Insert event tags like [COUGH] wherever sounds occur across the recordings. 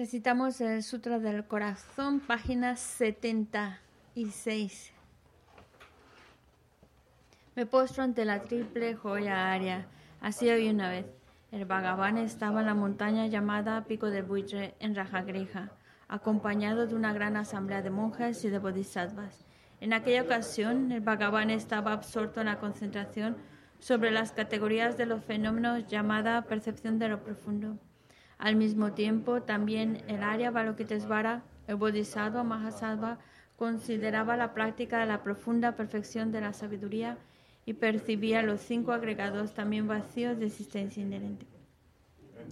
Recitamos el Sutra del Corazón, página 76. Me postro ante la triple joya aria. Así hoy una vez. El Bhagavan estaba en la montaña llamada Pico de Buitre, en Rajagriha, acompañado de una gran asamblea de monjes y de bodhisattvas. En aquella ocasión, el Bhagavan estaba absorto en la concentración sobre las categorías de los fenómenos llamada percepción de lo profundo. Al mismo tiempo, también el Arya Balokitesvara, el Bodhisattva Mahasattva, consideraba la práctica de la profunda perfección de la sabiduría y percibía los cinco agregados también vacíos de existencia inherente.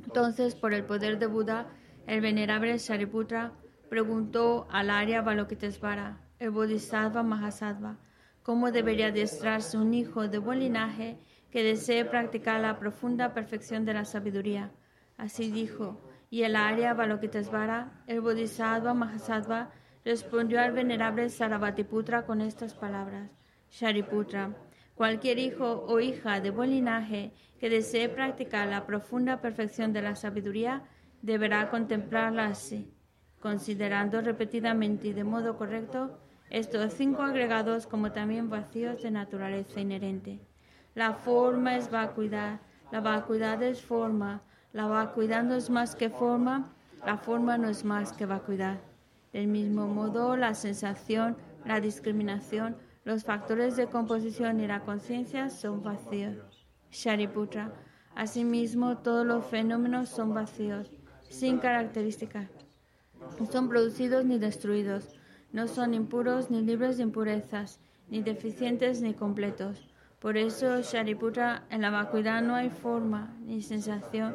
Entonces, por el poder de Buda, el venerable Shariputra preguntó al Arya Balokitesvara, el Bodhisattva Mahasattva, cómo debería adiestrarse un hijo de buen linaje que desee practicar la profunda perfección de la sabiduría. Así dijo, y el Arya Balokitesvara, el Bodhisattva Mahasattva, respondió al venerable Sarabhatiputra con estas palabras: Shariputra, cualquier hijo o hija de buen linaje que desee practicar la profunda perfección de la sabiduría deberá contemplarla así, considerando repetidamente y de modo correcto estos cinco agregados como también vacíos de naturaleza inherente. La forma es vacuidad, la vacuidad es forma, la vacuidad no es más que forma, la forma no es más que vacuidad. Del mismo modo, la sensación, la discriminación, los factores de composición y la conciencia son vacíos. Shariputra. Asimismo, todos los fenómenos son vacíos, sin características. No son producidos ni destruidos. No son impuros ni libres de impurezas, ni deficientes ni completos. Por eso, Shariputra, en la vacuidad no hay forma, ni sensación,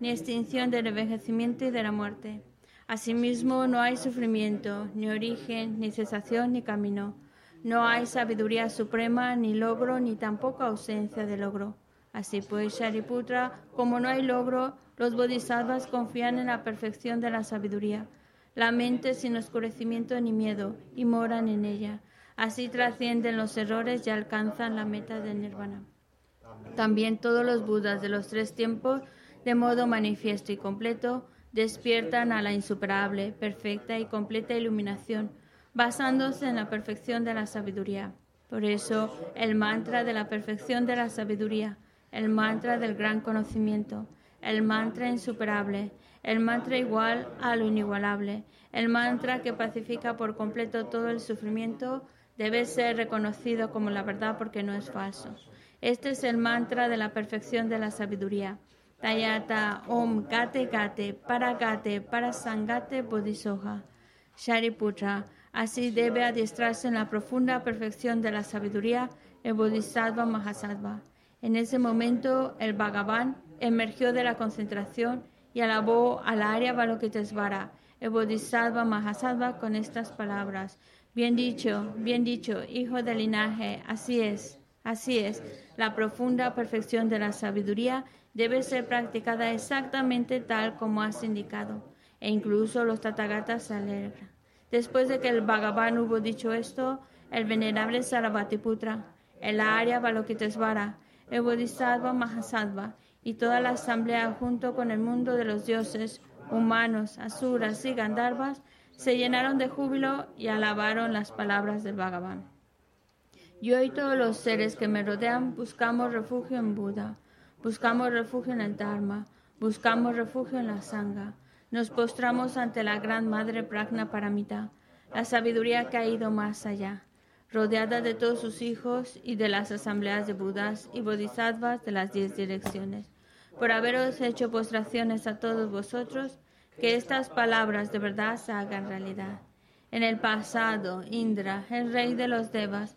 ni extinción del envejecimiento y de la muerte. Asimismo, no hay sufrimiento, ni origen, ni cesación, ni camino. No hay sabiduría suprema, ni logro, ni tampoco ausencia de logro. Así pues, Shariputra, como no hay logro, los bodhisattvas confían en la perfección de la sabiduría. La mente sin oscurecimiento ni miedo, y moran en ella. Así trascienden los errores y alcanzan la meta del nirvana. También todos los budas de los tres tiempos de modo manifiesto y completo, despiertan a la insuperable, perfecta y completa iluminación, basándose en la perfección de la sabiduría. Por eso, el mantra de la perfección de la sabiduría, el mantra del gran conocimiento, el mantra insuperable, el mantra igual a lo inigualable, el mantra que pacifica por completo todo el sufrimiento, debe ser reconocido como la verdad porque no es falso. Este es el mantra de la perfección de la sabiduría. Tayata Om Gate Gate Paragate Parasangate Bodhisoha. Shariputra. Así debe adiestrarse en la profunda perfección de la sabiduría el Bodhisattva Mahasattva. En ese momento, el Bhagavan emergió de la concentración y alabó al Arya Balokitesvara, el Bodhisattva Mahasattva, con estas palabras. Bien dicho, bien dicho, hijo del linaje, así es, así es. La profunda perfección de la sabiduría debe ser practicada exactamente tal como has indicado. E incluso los Tathagatas se alegran. Después de que el Bhagavan hubo dicho esto, el venerable Sarabhatiputra, el Arya Balokitesvara, el Bodhisattva Mahasattva y toda la asamblea junto con el mundo de los dioses, humanos, asuras y gandharvas se llenaron de júbilo y alabaron las palabras del Bhagavan. Yo y todos los seres que me rodean buscamos refugio en Buda, buscamos refugio en el Dharma, buscamos refugio en la Sangha. Nos postramos ante la gran Madre Pragna Paramita, la sabiduría que ha ido más allá rodeada de todos sus hijos y de las asambleas de Budas y Bodhisattvas de las diez direcciones. Por haberos hecho postraciones a todos vosotros, que estas palabras de verdad se hagan realidad. En el pasado, Indra, el rey de los Devas,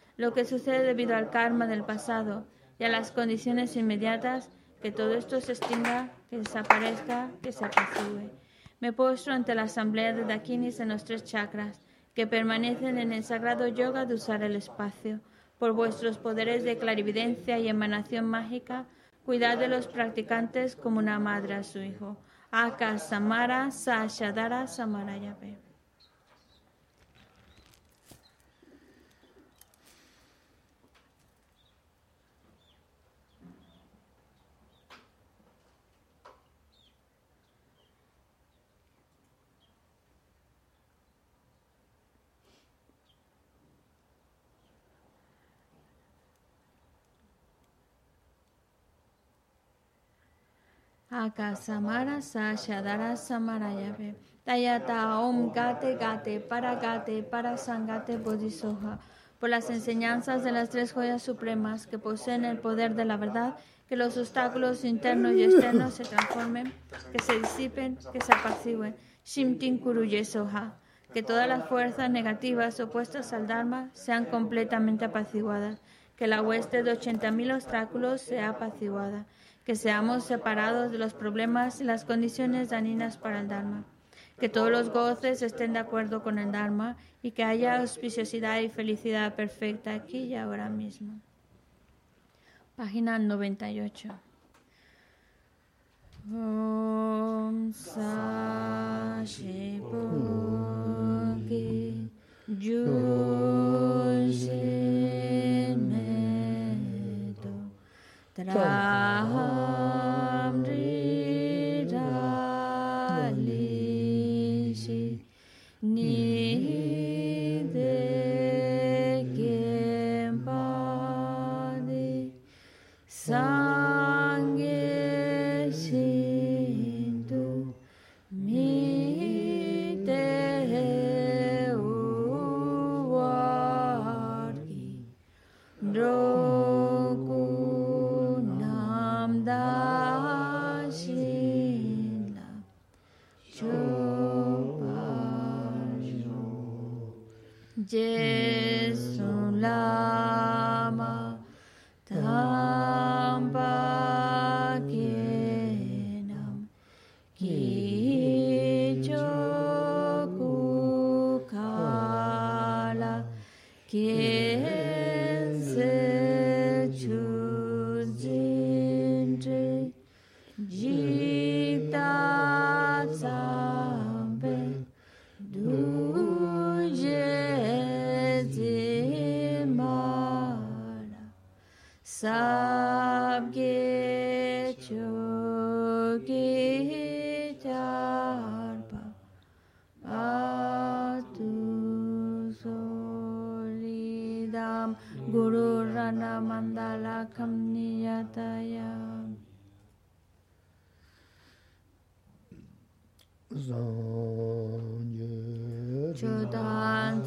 lo que sucede debido al karma del pasado y a las condiciones inmediatas, que todo esto se extinga, que desaparezca, que se apacigüe. Me postro ante la asamblea de Dakinis en los tres chakras que permanecen en el sagrado yoga de usar el espacio. Por vuestros poderes de clarividencia y emanación mágica, cuidad de los practicantes como una madre a su hijo. Aka Samara Sashadara Samarayape. Akasamara Sashadara Samarayabe. Tayata Om Gate Gate Para Gate Para Sangate Bodhisoha. Por las enseñanzas de las tres joyas supremas que poseen el poder de la verdad, que los obstáculos internos y externos se transformen, que se disipen, que se apacigüen. Shimtin Kuruye Soha. Que todas las fuerzas negativas opuestas al Dharma sean completamente apaciguadas. Que la hueste de 80.000 obstáculos sea apaciguada que seamos separados de los problemas y las condiciones dañinas para el Dharma, que todos los goces estén de acuerdo con el Dharma y que haya auspiciosidad y felicidad perfecta aquí y ahora mismo. Página 98. Om Trabajo.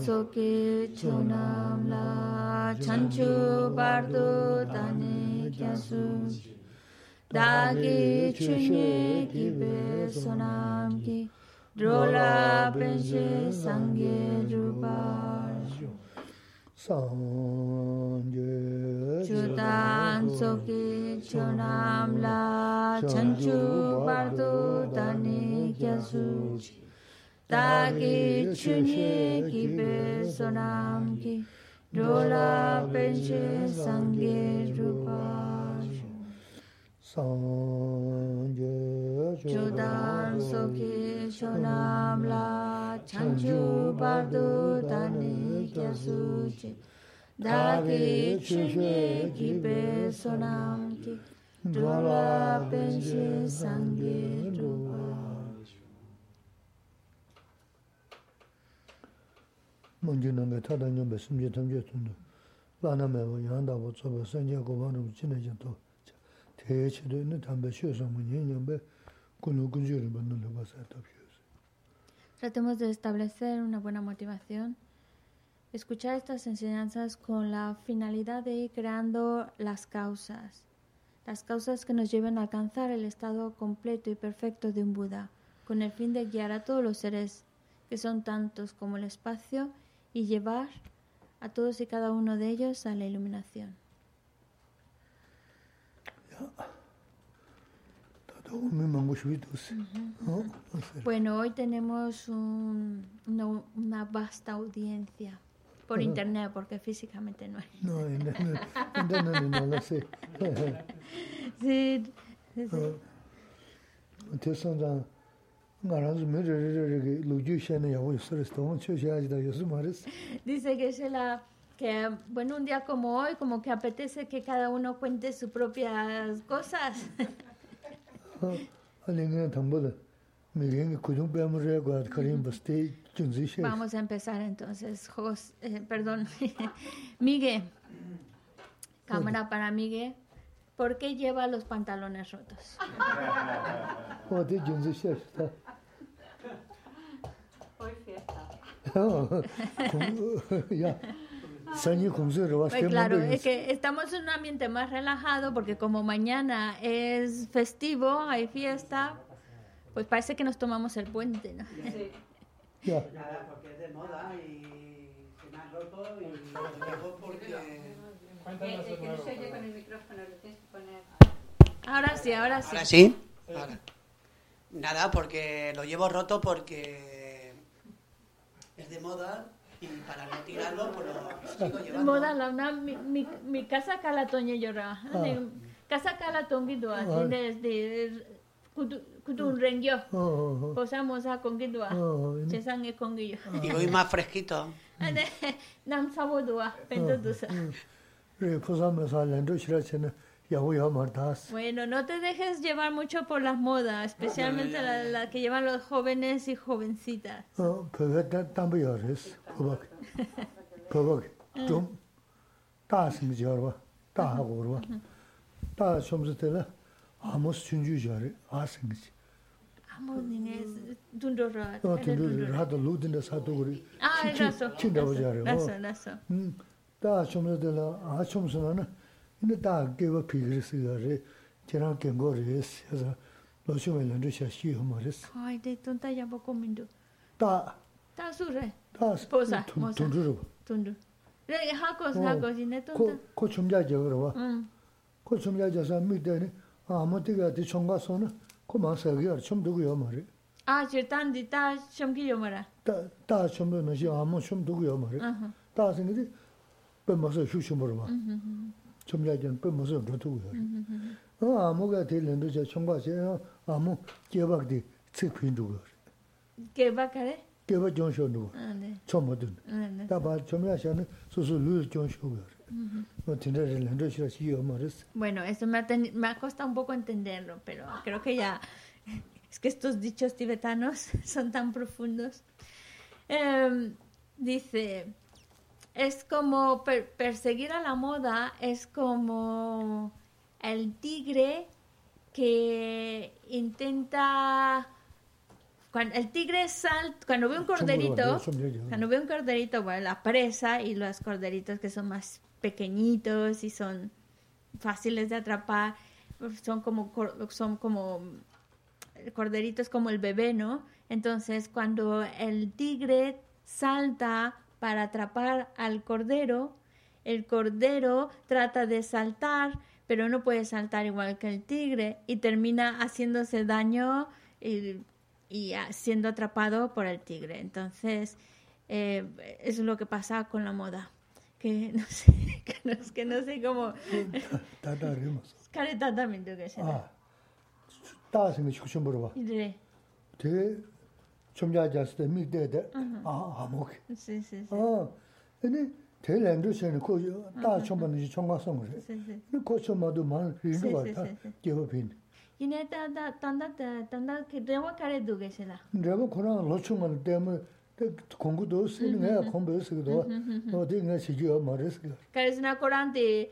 Chonam La Chanchu Bardo Dani Kyasu Dagi Chunye Kibe Sonam Ki Drola Penche Sangye Drubar Chudan Soki Chonam La Chanchu Bardo Dani Kyasu 딱이 주의 입에서 남기 놀라벤지 상기루바 상제 조단 속에 쇼남라 찬주바도 다니 갸수지. 다기 주의 입에서 남기 놀라벤지 상기루바 의 타다녀 말씀제 탐제 tundu lāna mēwa yāndā wā tsōpa sāngyā gōpā rūpa chīnā yā tō tēyā chidō yā tāmbā shio sāma nyā yā mbē kūnū kūnchū rūpa nū lūpa sā tāp shio sā. Tratemos de establecer una buena motivación, escuchar estas enseñanzas con la finalidad de ir creando las causas, las causas que nos lleven a alcanzar el estado completo y perfecto de un Buda, con el fin de guiar a todos los seres, que son tantos como el espacio, y llevar a todos y cada uno de ellos a la iluminación. Bueno, hoy tenemos un- una, una vasta audiencia por internet, porque físicamente no hay. Indā nā nā nā sē. Sí, sí, Dice que se la que bueno un día como hoy como que apetece que cada uno cuente sus propias cosas. Zī shē. Vamos a empezar entonces, Jos, eh, perdón, [LAUGHS] Miguel, cámara para Miguel. ¿Por qué lleva los pantalones rotos? [LAUGHS] Ya, Pues claro, es que estamos en un ambiente más relajado porque como mañana es festivo, hay fiesta, pues parece que nos tomamos el puente, ¿no? Sí. Ya, Nada, [LAUGHS] porque es de moda y se me ha roto y lo dejo porque... Eh, eh, que no se oye con el micrófono, lo tienes que poner. Ahora sí, ahora sí. Ahora sí. Ahora. Nada, porque lo llevo roto porque es de moda y para no tirarlo, pues lo, sigo llevando. Moda, la una, mi, mi, mi casa calatoña llora. Ah. Casa calatongi doa, de, de kutun rengyo. Oh, oh, oh. Cosa moza congi doa. Chesan es congi yo. Ah. Y hoy más fresquito. Ah, [LAUGHS] nam sabo doa, pento dosa. Eh, eh, cosa moza lendo shirachena. Bueno, no te dejes llevar mucho por las modas, especialmente la, la que llevan los jóvenes y jovencitas. 어, pēwē tā tāmbā yā rē sī, pōbāk. Pōbāk, tōm, tā sī mī jā rā, tā hā gō rā. Tā chōm sī tē lā, ā mō sī chūn chū jā rē, ā sī ngī chī. Amo dines dundora. 어, tūndū rē, rā tō lū tīndā sā tō gō rē, Ah, chī- raso. chī ndā wā jā rē. Raso, raso. tā chōm sī tē lā, ā chōm sī nā nā, inā tā kē wā pī gā rē sī gā rē, kē rā kē ngō rē sī, yā sā, lō chō mē lēndō shā shī hō mā rē sī. Ay, de tonta ya poco mindo. Tā, Ta surre. tā sī, Pōsā, tū- pōsā. tūndū rē wā. Tundu. Re hakos 어. hakos ine 코, tonta. 코 춤자 저거 봐. Mm. 코 춤자 저서 밑에는 아무 때가 뒤 총가서는 코 마사기야 춤 두고요 말이. Ah, chirtan di ta shamki yo mara. 다다 춤도 너시 아무 춤 두고요 말이. Ajá. 다 생기지 뱀마서 휴슈 뭐라 봐. 춤자 전 뱀마서 더 두고요. 어 아 pe Bueno, eso me ha, me ha costado un poco entenderlo, pero creo que ya es que estos dichos tibetanos [LAUGHS] son tan profundos. Em, dice, es como perseguir a la moda, es como el tigre que intenta cuando el tigre salta, cuando ve un corderito, cuando ve un corderito, bueno, la presa y los corderitos que son más pequeñitos y son fáciles de atrapar, son como son como corderitos como el bebé, ¿no? Entonces, cuando el tigre salta para atrapar al cordero, el cordero trata de saltar, pero no puede saltar igual que el tigre y termina haciéndose daño y, y ah, siendo atrapado por el tigre. Entonces, eh, eso es lo que pasa con la moda. Que [LAUGHS] no sé, que no, que no sé cómo. [LAUGHS] 다 다 리마서. Careta también tengo que ser. 아. 다스는 식좀 물어봐. Sí, 대 좀자자스 때 미대데. 아, 아무게. sí, sí. sí. 아. 아니 대랜도서는 그 다좀만이 총과성 그래. sí, sí. 그 코쳐마도 만 Sí, 리는 sí, 거다. sí, sí. 개업인. Yine tanda tanda tanda que debo care duge sela. 내가 그런 로충만 때문에 공부도 쓰는 게 공부도 쓰기도 어디 내 시기가 말했어. Care es una corante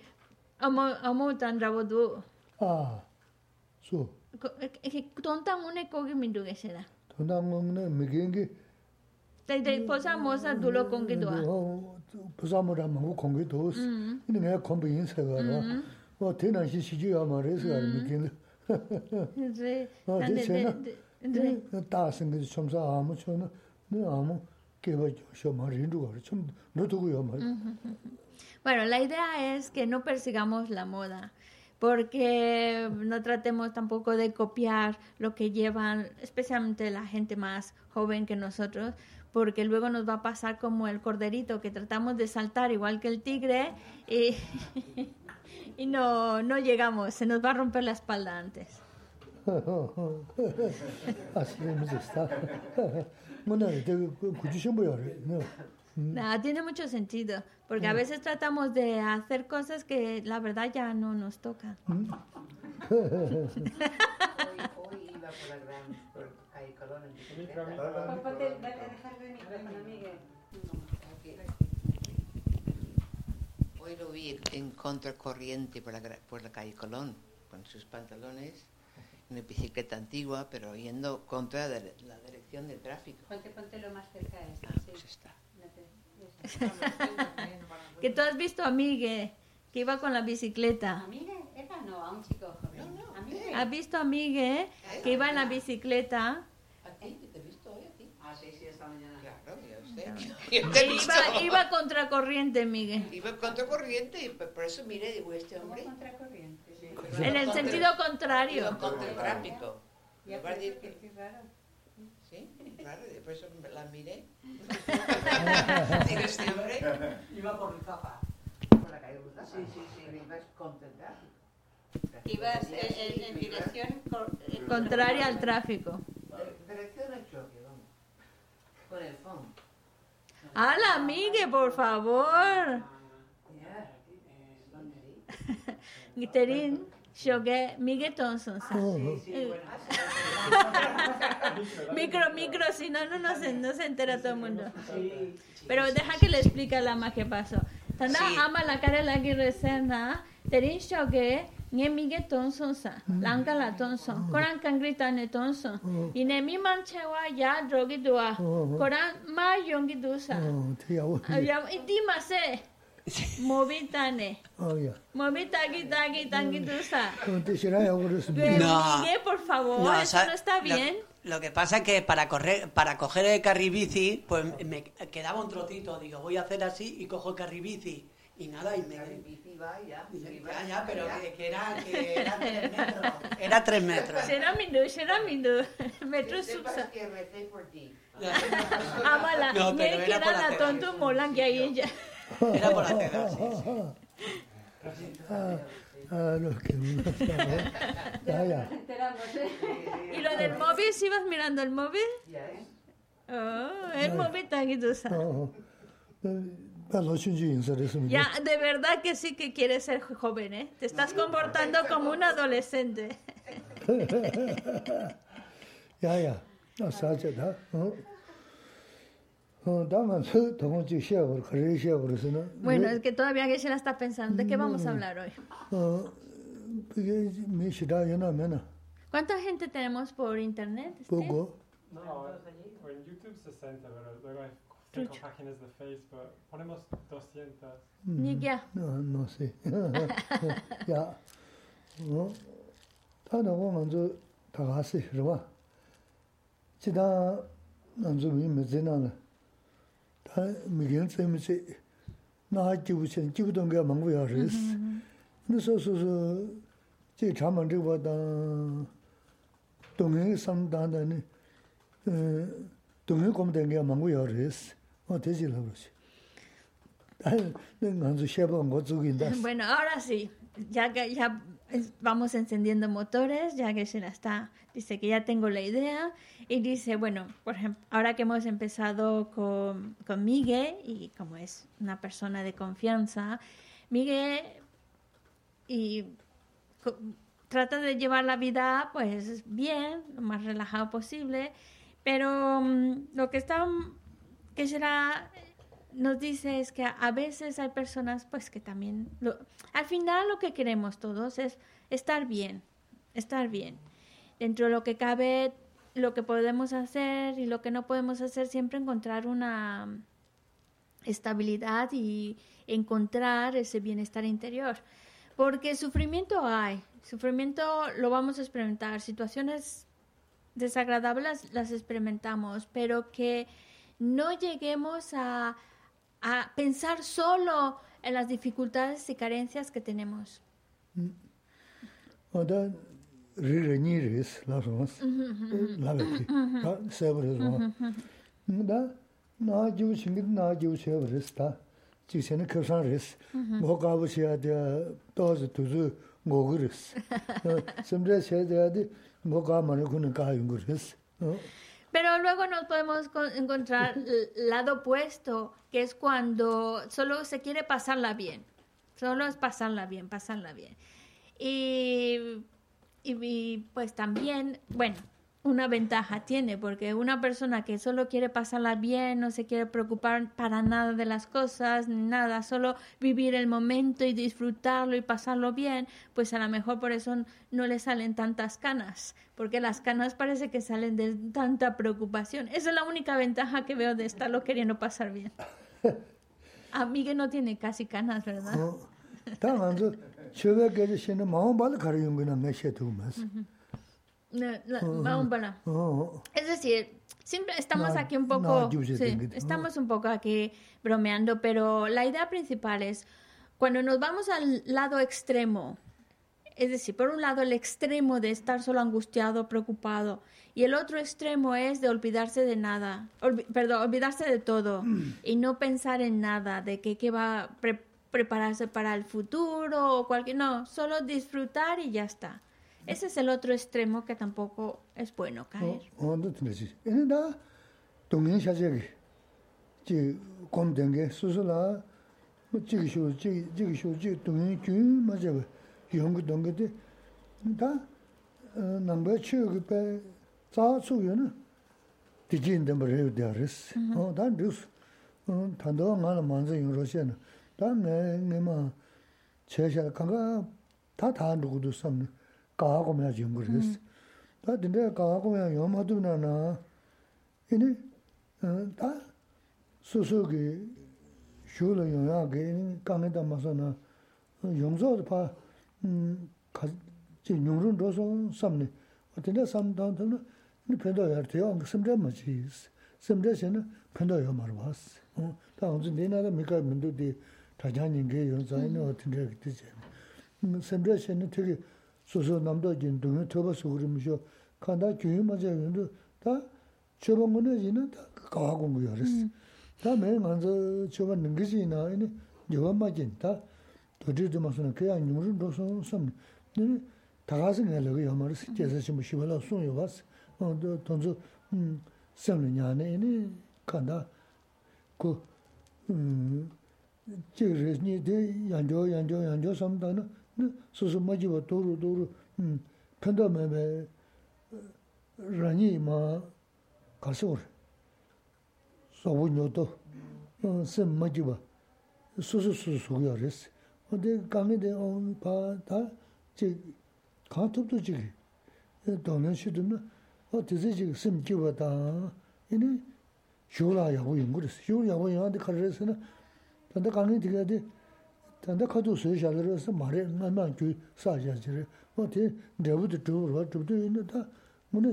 amo amo tan rabodu. 아. 소. Que tonta une kogi min duge sela. 도당 kunda ngong na migengi dai dai posa mosa dulo kongi do o posa mo ra mo kongi do s ni ne kombi yin se ga ro o te na shi shi ji ya ma re se ga migengi de de de ta sen ge chom sa a mo chom ne a mo ke ba sho ma rin du ga chom no du go yo ma Bueno, la idea es que no persigamos la moda. porque no tratemos tampoco de copiar lo que llevan, especialmente la gente más joven que nosotros, porque luego nos va a pasar como el corderito, que tratamos de saltar igual que el tigre y, [LAUGHS] y no, no llegamos, se nos va a romper la espalda antes. [LAUGHS] Así hemos estado. [LAUGHS] Bueno, te Ah, tiene mucho sentido, porque a veces tratamos de hacer cosas que la verdad ya no nos toca. [LAUGHS] hoy, lo vi en contracorriente por la, por la calle Colón, con sus pantalones, una bicicleta antigua, pero yendo contra la, la dirección del tráfico. Ponte, ponte lo más cerca de esto, ah, sí. pues está. Que tú has visto a Migue, que iba con la bicicleta. ¿A Miguel? Eva no, a un chico joven. No, no, ¿A? ¿Has visto a Migue, que iba en la bicicleta? ¿A ti? ¿Te he visto hoy a ti? Ah, sí, sí, esta mañana. Claro, ya usted. [LAUGHS] Yo te he visto. iba, iba contracorriente, Migue. Iba contracorriente y por eso miré, digo, este hombre. contracorriente. Sí. En el sentido contrario. Iba contra el tráfico. Ya, pero qué raro. Sí, claro, y por eso la miré. Digo, este hombre. Iba por Rizafa. Por la calle Ruta. Sí, sí, sí. Pero ibas tráfico. Ibas en, en- dirección cor- eh, Contraria al tráfico. Dirección al choque, vamos. Con el fondo. ¡Hala, Migue, por favor! [LAUGHS] Shoguei Miguel Thompson. Sí, sí, eh, bueno. [LAUGHS] micro, micro, si no, no, no, se, no se entera todo el mundo. Pero deja que le explique la magia pasó. Tanda ama la cara la que resena. ¿ah? Terin Shoguei. Nye Miguel Thompson sa, Lanka la Thompson, Koran Kangrita oh. ne Thompson, ine mi man chewa ya drogi dua, oh. Koran ma yongi sa. Ya, di ma se, Ya, iti mase, movitane, 어, 야. movitagi tagi tangi dusa. 어, 대신에 그랬으면 Pero, No. Miguel, por favor, No, eso sa- no está lo- bien. Lo, que pasa es que para correr, para coger el carribici, pues me quedaba un trocito. Digo, voy a hacer así y cojo el carribici. Y nada, y me... La bici va ya. Ya, ya, pero que, que era, que era tres [LAUGHS] metros. Era tres metros. Será mindu, será mindu. [LAUGHS] Metro Que sepas subsa. que recé por ti. Amala, No, pero Miguel, era que por era la la tela. tonto molan que hay ella. Era por hacedor, sí, sí. Ah, ah, los que no están, Vaya. ¿Y lo del móvil? ¿Sí vas mirando el móvil? Oh, el móvil está aquí, tú sabes. Ya, de verdad que sí que quieres ser joven, ¿eh? Te estás comportando como un adolescente. [LAUGHS] Ya, ya. No, bueno, es que todavía Geshe-la está pensando, ¿de qué vamos a hablar hoy? ¿Cuánta gente tenemos por internet? No, en YouTube 60, pero Facebook. Ponemos 200. Ni ya. No, no sé. [LAUGHS] Ya. No. ¿verdad? Me zina la. 미면 되나는 다 미견 때문에 나 지부선 지부던 게 망고야 그랬어 그래서 소소 제 자만 저보다 동행 상담다는 어 동행 공된 게 망고야 그랬어 어 되지라 그러지 난 먼저 쉐본 거 죽인다 Bueno, ahora sí. Ya que ya es- vamos encendiendo motores, ya que se la está, dice que ya tengo la idea. Y dice, bueno, por ejemplo, ahora que hemos empezado con, con Miguel, y como es una persona de confianza, Miguel y trata de llevar la vida pues bien, lo más relajado posible, pero mm, lo que está que será nos dice es que a veces hay personas pues que también lo- al final lo que queremos todos es estar bien, estar bien. Dentro de lo que cabe, lo que podemos hacer y lo que no podemos hacer, siempre encontrar una estabilidad y encontrar ese bienestar interior. Porque sufrimiento hay, sufrimiento lo vamos a experimentar, situaciones desagradables las experimentamos, pero que no lleguemos a, a pensar solo en las dificultades y carencias que tenemos. 어 [LAUGHS] Pero luego nos podemos encontrar el lado opuesto, que es cuando solo se quiere pasarla bien. Solo es pasarla bien, pasarla bien. Y, y, y pues también, bueno, una ventaja tiene, porque una persona que solo quiere pasarla bien, no se quiere preocupar para nada de las cosas, ni nada, solo vivir el momento y disfrutarlo y pasarlo bien, pues a lo mejor por eso no le salen tantas canas, porque las canas parece que salen de tanta preocupación. Esa es la única ventaja que veo de estarlo queriendo pasar bien. [LAUGHS] A Miguel no tiene casi canas, ¿verdad? 어당 es decir, siempre estamos aquí un poco, estamos un poco aquí bromeando, pero la idea principal es cuando nos vamos al lado extremo, es decir, por un lado el extremo de estar solo angustiado, preocupado, y el otro extremo es de olvidarse de nada, perdón, olvidarse de todo y no pensar en nada, de que, que va a pre prepararse para el futuro o cualquier, no, solo disfrutar y ya está. Ese es el otro extremo que tampoco es bueno caer. 어, 너 들으지. 얘네다 동행 사제기. 지 곰된게 수술아. 뭐 지기 쇼 지, 지기 쇼 지, 동행 균 맞아. 연구 동게데 다 어, 남바 치우기 빼 자수요는 디진데 뭐래요 되어스. 어, 단 뉴스. 어, 단도 만은 만져 유로시는. 단내 내마 제샤 강가 다다 누구도 섬 가하고 면 연구를 다 근데 가하고 면 염화도 나나 이네 어다 소소기 쇼를 영향하게 강에다 마서나 용서도 봐음 지 용론 도서 섬네 어떤데 섬단도 니 편도야 돼요 섬대 맞지 섬대세는 편도야 말 봤어 어 다음주 내나가 미가 민도디 다자는 게 연사는 어떤데 그때지 섬대세는 되게 소소 남도 진 동네 터버서 그러면서 간다 교육 맞아 근데 다 저번 거는 이는 다 가하고 거 열었어 다 매일 먼저 저번 능기지나 이네 여번 맞진 다 도저도 마서는 그냥 누르는 도서 섬 네, 다 가서 내려고 여마를 스제서 좀 쉬어라 손이 왔어 어 돈저 음 섬느냐네 이네 간다 그음 지르니 대 양조 양조 양조 섬다는 소소 맞이고 도로 도로 음 편도매매 라니 마 가서 sobu nyoto, sem majiba, susu susu suyo res. O de kange de o pa ta, che, kaa tupto chigi, donan shidu na, o tizi chigi sem jiba ta, ini, shiola yabu yungu res. Shiola yabu yunga de kar res na, tanda kange diga de, tanda kato suyo nga kyu muna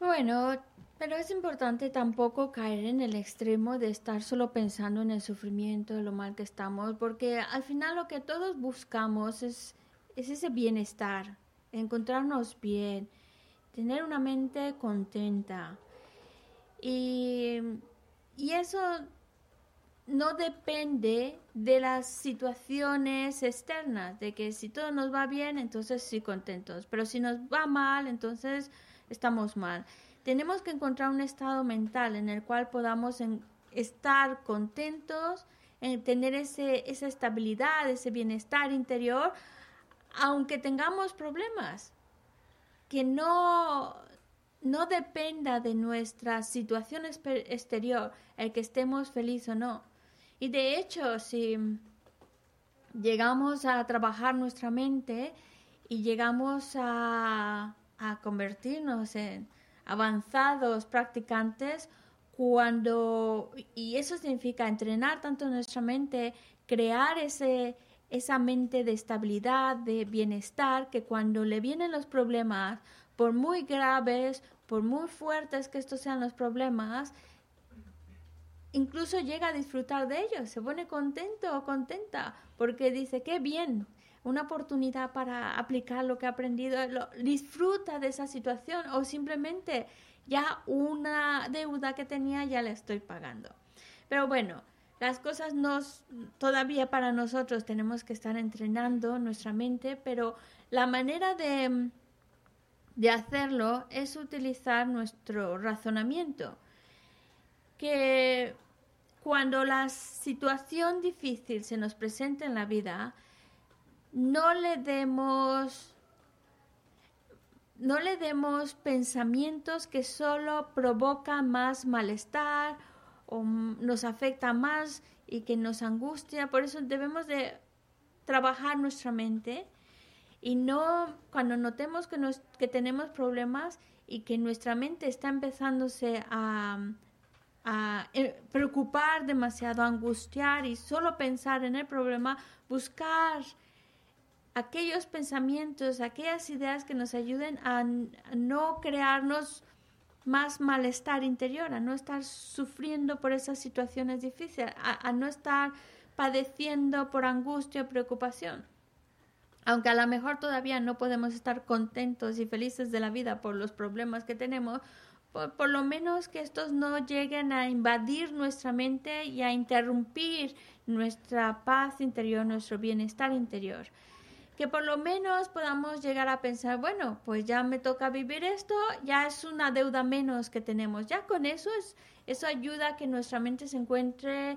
Bueno, pero es importante tampoco caer en el extremo de estar solo pensando en el sufrimiento, de lo mal que estamos, porque al final lo que todos buscamos es, es ese bienestar, encontrarnos bien, tener una mente contenta. Y, y eso no depende de las situaciones externas, de que si todo nos va bien, entonces sí contentos, pero si nos va mal, entonces estamos mal. Tenemos que encontrar un estado mental en el cual podamos estar contentos, en tener ese, esa estabilidad, ese bienestar interior, aunque tengamos problemas. Que no, no dependa de nuestra situación exterior el que estemos felices o no. Y de hecho, si llegamos a trabajar nuestra mente y llegamos a, convertirnos en avanzados practicantes, cuando, y eso significa entrenar tanto nuestra mente, crear ese, esa mente de estabilidad, de bienestar, que cuando le vienen los problemas, por muy graves, por muy fuertes que estos sean los problemas, incluso llega a disfrutar de ellos, se pone contento o contenta porque dice, qué bien, una oportunidad para aplicar lo que ha aprendido, disfruta de esa situación o simplemente ya una deuda que tenía ya la estoy pagando. Pero bueno, las cosas nos todavía para nosotros tenemos que estar entrenando nuestra mente, pero la manera de, de hacerlo es utilizar nuestro razonamiento que cuando la situación difícil se nos presenta en la vida, no le demos no le demos pensamientos que solo provocan más malestar o nos afecta más y que nos angustia. Por eso debemos de trabajar nuestra mente y no cuando notemos que, que tenemos problemas y que nuestra mente está empezándose a, a eh, preocupar demasiado, angustiar y solo pensar en el problema, buscar aquellos pensamientos, aquellas ideas que nos ayuden a, no crearnos más malestar interior, a no estar sufriendo por esas situaciones difíciles, a, no estar padeciendo por angustia o preocupación. Aunque a lo mejor todavía no podemos estar contentos y felices de la vida por los problemas que tenemos, por, lo menos que estos no lleguen a invadir nuestra mente y a interrumpir nuestra paz interior, nuestro bienestar interior. Que por lo menos podamos llegar a pensar, bueno, pues ya me toca vivir esto, ya es una deuda menos que tenemos. Ya con eso es, eso ayuda a que nuestra mente se encuentre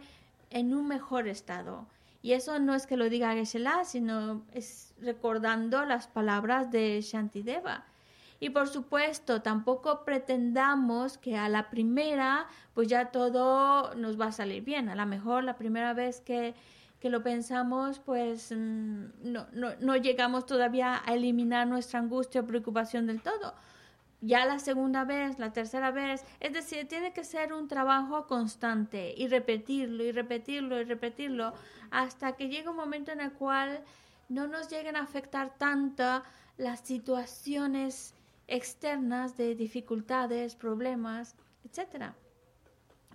en un mejor estado. Y eso no es que lo diga geshe sino es recordando las palabras de Shantideva y por supuesto, tampoco pretendamos que a la primera, pues ya todo nos va a salir bien. A lo mejor la primera vez que, que lo pensamos, pues mm, no, no, no llegamos todavía a eliminar nuestra angustia o preocupación del todo ya la segunda vez, la tercera vez. Es decir, tiene que ser un trabajo constante y repetirlo y repetirlo y repetirlo hasta que llegue un momento en el cual no nos lleguen a afectar tanto las situaciones externas de dificultades, problemas, etc.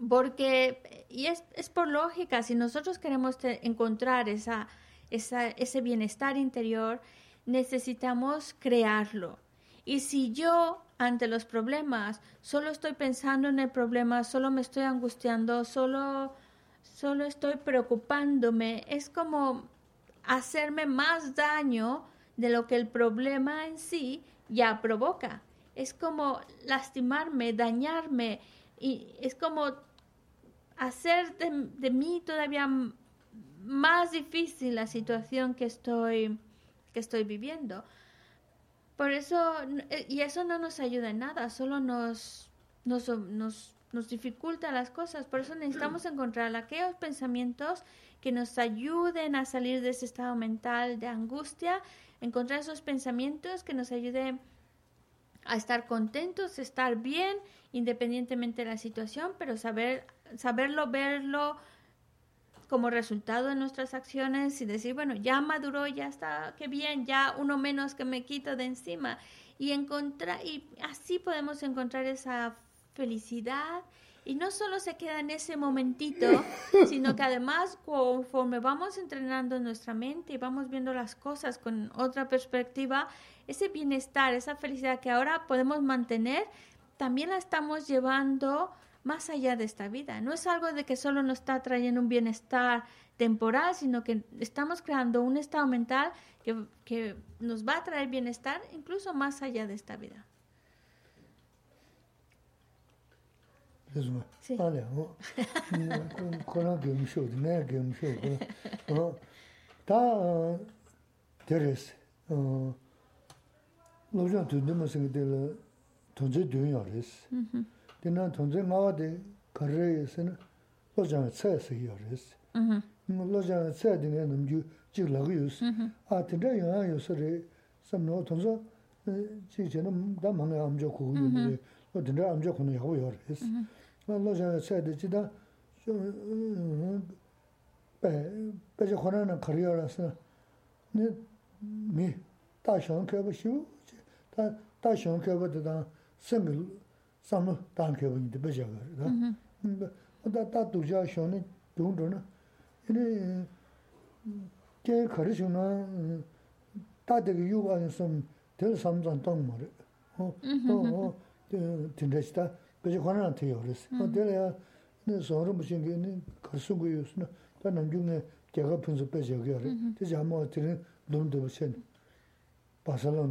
Porque, y es, es por lógica, si nosotros queremos encontrar esa, esa, ese bienestar interior, necesitamos crearlo. Y si yo ante los problemas solo estoy pensando en el problema, solo me estoy angustiando, solo, solo estoy preocupándome, es como hacerme más daño de lo que el problema en sí ya provoca. Es como lastimarme, dañarme, y es como hacer de, mí todavía más difícil la situación que estoy, que estoy viviendo. Por eso, eh, y eso no nos ayuda en nada, solo nos, nos, nos, nos dificulta las cosas. Por eso necesitamos [CLEARS THROAT] encontrar aquellos pensamientos que nos ayuden a salir de ese estado mental de angustia, encontrar esos pensamientos que nos ayuden a estar contentos, estar bien, independientemente de la situación, pero saber, saberlo, verlo como resultado de nuestras acciones y decir, bueno, ya maduró, ya está, qué bien, ya uno menos que me quito de encima. Y, encontrar, y así podemos encontrar esa felicidad y no solo se queda en ese momentito, [LAUGHS] sino que además conforme vamos entrenando nuestra mente y vamos viendo las cosas con otra perspectiva, ese bienestar, esa felicidad que ahora podemos mantener, también la estamos llevando más allá de esta vida. No es algo de que solo nos está trayendo un bienestar temporal, sino que estamos creando un estado mental que, que nos va a traer bienestar incluso más allá de esta vida. 그 dīnā tōngzhē ngāwa dī kārē yasī nā lōchāngā tsā yasī yā rēs. lōchāngā tsā dīnā nām jū jīg lāgu yus. ā tīndā yāngā yus rē sām nō tōngzhā jīg chē nā dā māngā āmchā kūgu yō rē lō tīndā āmchā kūna yāgu yā rēs. lōchāngā tsā dī jidā bēchā khurā nā kārē yā rēs nā mī tā shiong kāyabā shivu tā shiong kāyabā dā sēngi sāma tāṁ khyabha ngi dhibba shakha rā. Tā tā dūjā shōni dhūng dhūna, yini kē khari shūna tā dhikī yūgā yin sāma dhīla samzān tāṁ mā rā. Tīndrā chitā bēchā khwana rā tī yā rā sī. Dhīla yā sōhara mūshīngi yini khari shūngu yu sūna tā nāngyū ngi gyāgā pīnsu bē shakha rā. Tī chā mā tī dhūm dhibba shakha bāsā lāṅ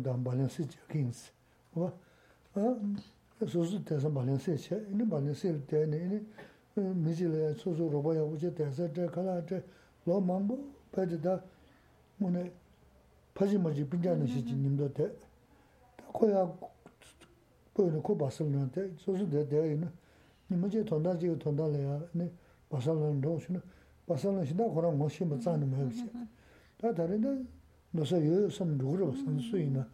그래서 어때야 네 소름 무슨 게 있는 그 수고였으나 다 남중에 제가 분석 빼져 그래. 이제 아마 어떻게 돈도 무슨 바살론다 밸런스 적인스. 와. 아 소소 대서 밸런스 체. 이는 밸런스 때네. 이는 미지래 소소 로바야 우제 대서 저 가라데 로망보 빠지다 뭐네 파지마지 빈자는 시지 님도 돼. 거야 pōyō kō bāsāl nā tē, sōsū tē tē yō nā, nī mō chē tōndā chē yō tōndā lē yā, nē, bāsāl nā rō shū nā, bāsāl nā shī tā khurā ngō shī mā tsā nā mā yō shē. Tā tā rē nā, nō sā yō yō sām rū rō sām sū yī nā,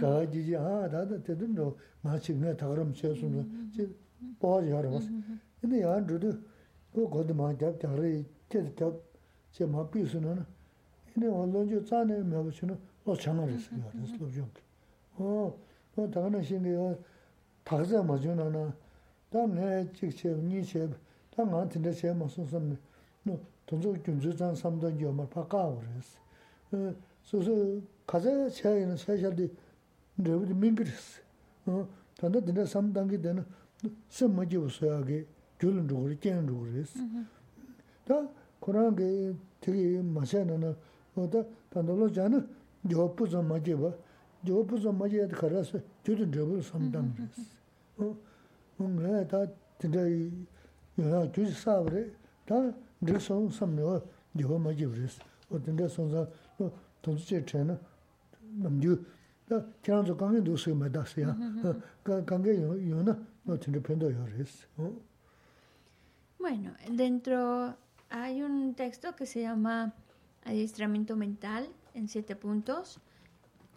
kā jī jī, ā, tā tā tē tū rō, ngā chī ngā tā rō mā chē sū nā, chī bō jī yā rō bā sā. Nē yā rō tū, kō kō tī mā jā, jā rē, chē tā tā, chē mā pī sū nā nā, nē wā lō jī tsā nā mā bā shū nā, lō chā ngā rē sā yā rē sā lō jōng kī. 어 다가나 신게 다가자 맞으나나 다네 직체 니체 다만 진짜 제 무슨 좀 동조 군주장 삼던 요말 바꿔 버렸어. 어 소소 가자 차이는 사실이 너무 민그리스. 어 단다 진짜 삼단기 되는 semmaji usayage gyulun rukuri, kyan rukuri es. Da Korangi tiki masayana na, da tandalo jana yopu zammaji ba, yo puzo ma ye khara se judu drebu samdam res o ngla ta tinda yo ya judu sa bre ta de so sam yo yo ma ji res o tinda so za o to che che na nam ju ta kyan zo kang do se ma da se ya ka kang no tinda pendo yo res bueno dentro hay un texto que se llama adiestramiento mental en siete puntos.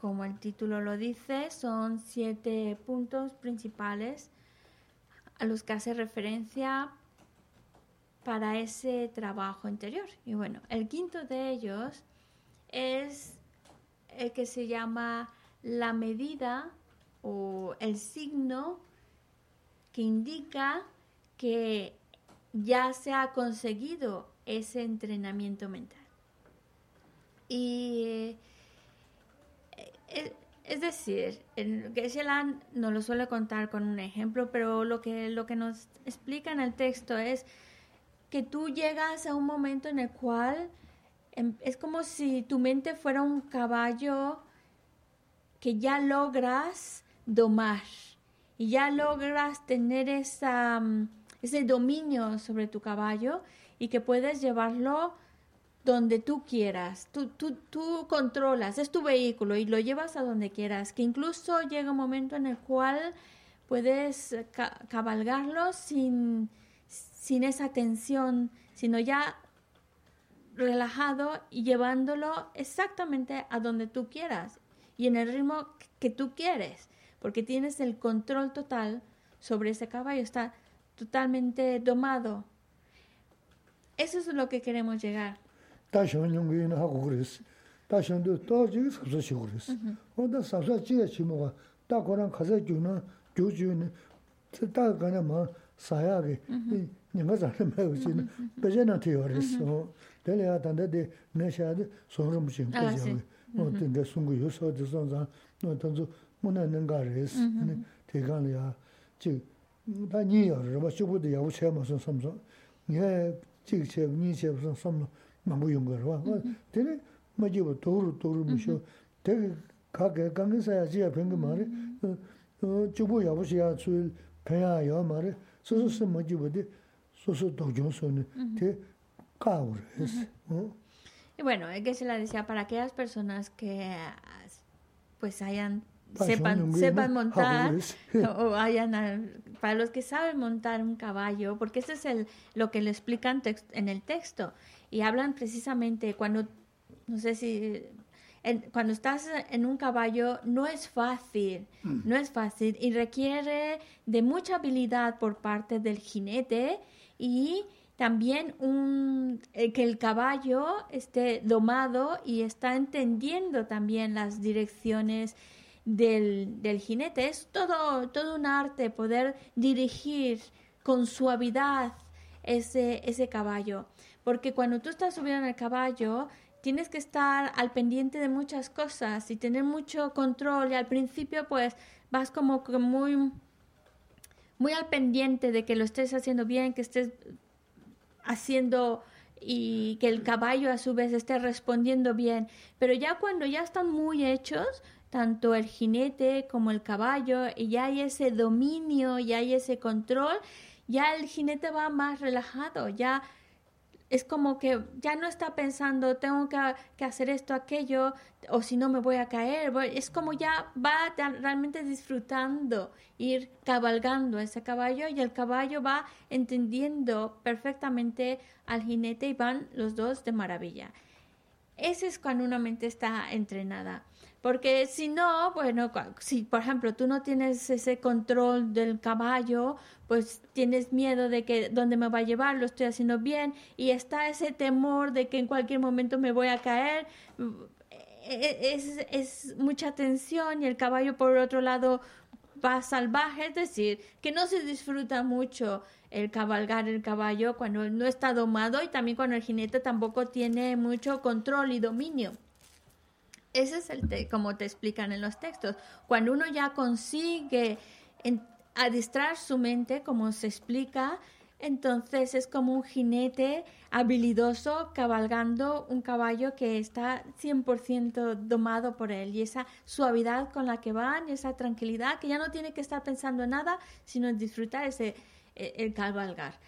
Como el título lo dice, son siete puntos principales a los que hace referencia para ese trabajo interior. Y bueno, el quinto de ellos es el que se llama la medida o el signo que indica que ya se ha conseguido ese entrenamiento mental. Y es decir, Geshe-la no lo suele contar con un ejemplo, pero lo que, lo que nos explica en el texto es que tú llegas a un momento en el cual es como si tu mente fuera un caballo que ya logras domar y ya logras tener esa, mm, ese dominio sobre tu caballo y que puedes llevarlo donde tú quieras, tú, tú, tú controlas, es tu vehículo y lo llevas a donde quieras, que incluso llega un momento en el cual puedes cabalgarlo sin, sin esa tensión, sino ya relajado y llevándolo exactamente a donde tú quieras y en el ritmo que tú quieres, porque tienes el control total sobre ese caballo, está totalmente domado. Eso es lo que queremos llegar. Tēli yā tāndā tē nē shā tē sōng sōhrumu shīng kō wē, Nō tē sōng sōngu yō sō tē sōng zāng, nō nā mūnā nēng rē sī, Tē kāng yā, chī, tā nī yā rō bā shūbu tē yā wū chē mā sōng sōng sōng. Nī yā chī kī chē, nī chē sōng sōng mā mū yōng gā rō bā. Tē nē mā jī bā tō rō tō rō mū shō, tē kā kē kāng kē sā yā chī yā pēng kā mā rē, chū bō yā wū shī yā tsū pēng yā yā mā rē, sō sō sō mā jī bā tē sō sō tō jōng sō nē, tē Y bueno, es que se la decía para aquellas personas que pues hayan sepan sepan montar [LAUGHS] o hayan para los que saben montar un caballo, porque ese es el lo que le explican en el texto y hablan precisamente cuando no sé si cuando estás en un caballo no es fácil, mm. no es fácil y requiere de mucha habilidad por parte del jinete y también un, eh, que el caballo esté domado y está entendiendo también las direcciones del, del, jinete. Es todo, todo un arte poder dirigir con suavidad ese, ese caballo. Porque cuando tú estás subiendo en el caballo, tienes que estar al pendiente de muchas cosas y tener mucho control. Y al principio, pues, vas como muy, muy al pendiente de que lo estés haciendo bien, que estés haciendo y que el caballo a su vez esté respondiendo bien. Pero ya cuando ya están muy hechos, tanto el jinete como el caballo, y ya hay ese dominio, ya hay ese control, ya el jinete va más relajado, ya es como que ya no está pensando, tengo que, hacer esto, aquello, o si no me voy a caer. Es como ya va realmente disfrutando, ir cabalgando ese caballo y el caballo va entendiendo perfectamente al jinete y van los dos de maravilla. Ese es cuando una mente está entrenada. Porque si no, bueno, si por ejemplo tú no tienes ese control del caballo, pues tienes miedo de que dónde me va a llevar, lo estoy haciendo bien, y está ese temor de que en cualquier momento me voy a caer. E, e, es, es mucha tensión y el caballo por otro lado va salvaje, es decir, que no se disfruta mucho el cabalgar el caballo cuando no está domado y también cuando el jinete tampoco tiene mucho control y dominio. Ese es el como te explican en los textos. Cuando uno ya consigue adiestrar su mente, como se explica, entonces es como un jinete habilidoso cabalgando un caballo que está 100% domado por él y esa suavidad con la que van, esa tranquilidad que ya no tiene que estar pensando en nada, sino en disfrutar ese el cabalgar.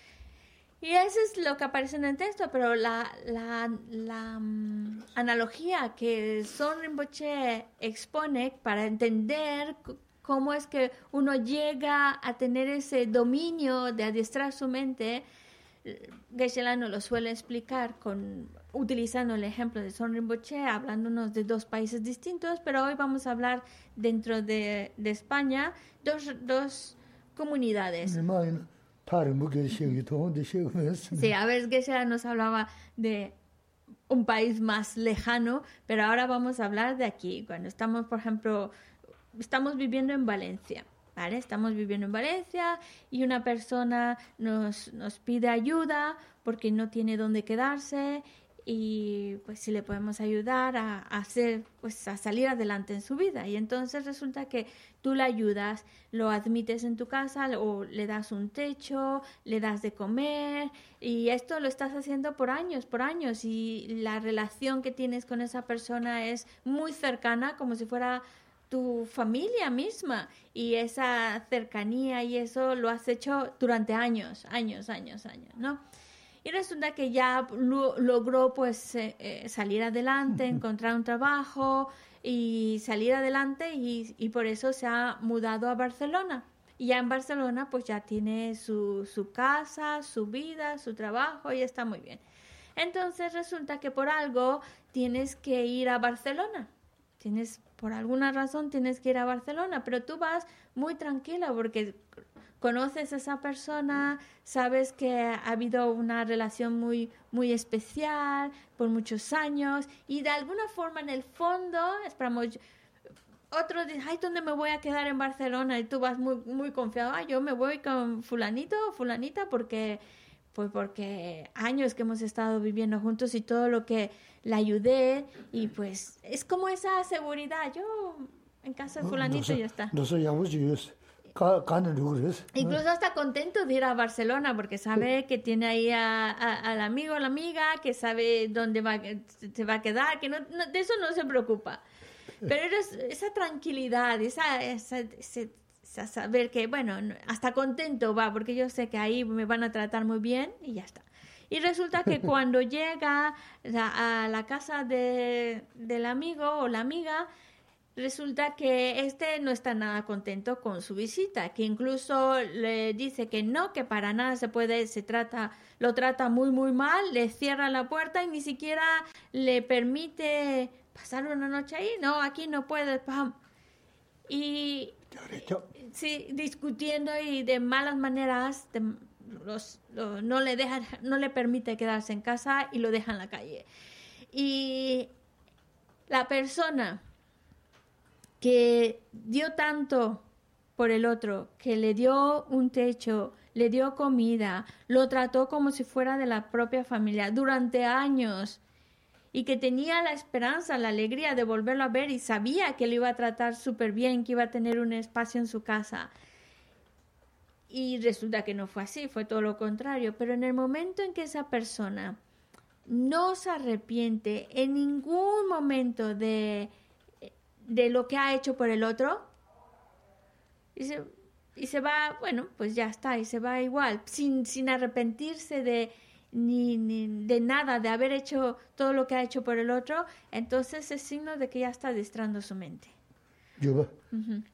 Y eso es lo que aparece en el texto, pero la, la, la mm, analogía que Son Rinpoche expone para entender cómo es que uno llega a tener ese dominio de adiestrar su mente, geshe nos lo suele explicar con utilizando el ejemplo de Son Rinpoche, hablándonos de dos países distintos, pero hoy vamos a hablar dentro de, de España, dos, dos comunidades. Sí, a ver, Geshe nos hablaba de un país más lejano, pero ahora vamos a hablar de aquí. Cuando estamos, por ejemplo, estamos viviendo en Valencia, ¿vale? Estamos viviendo en Valencia y una persona nos, nos pide ayuda porque no tiene dónde quedarse y pues si le podemos ayudar a, hacer pues a salir adelante en su vida. Y entonces resulta que tú le ayudas lo admites en tu casa o le das un techo le das de comer y esto lo estás haciendo por años por años y la relación que tienes con esa persona es muy cercana como si fuera tu familia misma y esa cercanía y eso lo has hecho durante años años años años no Y resulta que ya lo- logró pues eh, eh, salir adelante, encontrar un trabajo y salir adelante y, y por eso se ha mudado a Barcelona. Y ya en Barcelona pues ya tiene su, su casa, su vida, su trabajo y está muy bien. Entonces resulta que por algo tienes que ir a Barcelona. Tienes, por alguna razón tienes que ir a Barcelona, pero tú vas muy tranquila porque conoces a esa persona, sabes que ha habido una relación muy, muy especial por muchos años y de alguna forma en el fondo, esperamos, otros dicen, ay, ¿dónde me voy a quedar en Barcelona? Y tú vas muy, muy confiado, ay, yo me voy con fulanito o fulanita porque, pues porque años que hemos estado viviendo juntos y todo lo que le ayudé y pues es como esa seguridad, yo en casa de fulanito y ya está. No soy Incluso está contento de ir a Barcelona porque sabe que tiene ahí a- a- al amigo o la amiga, que sabe dónde va, se va a quedar, que no, no- de eso no se preocupa. Pero es- esa tranquilidad, esa, esa, ese- esa saber que, bueno, no- hasta contento va, porque yo sé que ahí me van a tratar muy bien y ya está. Y resulta que [LAUGHS] cuando llega la- a la casa de, del amigo o la amiga, resulta que este no está nada contento con su visita, que incluso le dice que no, que para nada se puede, se trata, lo trata muy muy mal, le cierra la puerta y ni siquiera le permite pasar una noche ahí, no, aquí no puedes, pam. Y sí, discutiendo y de malas maneras, de- los, lo- no le dejan, no le permite quedarse en casa y lo deja en la calle. Y la persona que dio tanto por el otro, que le dio un techo, le dio comida, lo trató como si fuera de la propia familia durante años y que tenía la esperanza, la alegría de volverlo a ver y sabía que lo iba a tratar súper bien, que iba a tener un espacio en su casa. Y resulta que no fue así, fue todo lo contrario. Pero en el momento en que esa persona no se arrepiente en ningún momento de, de lo que ha hecho por el otro, y se, y se va, bueno, pues ya está, y se va igual, sin, sin arrepentirse de, ni, ni de nada, de haber hecho todo lo que ha hecho por el otro, entonces es signo de que ya está distrando su mente. Yo ba.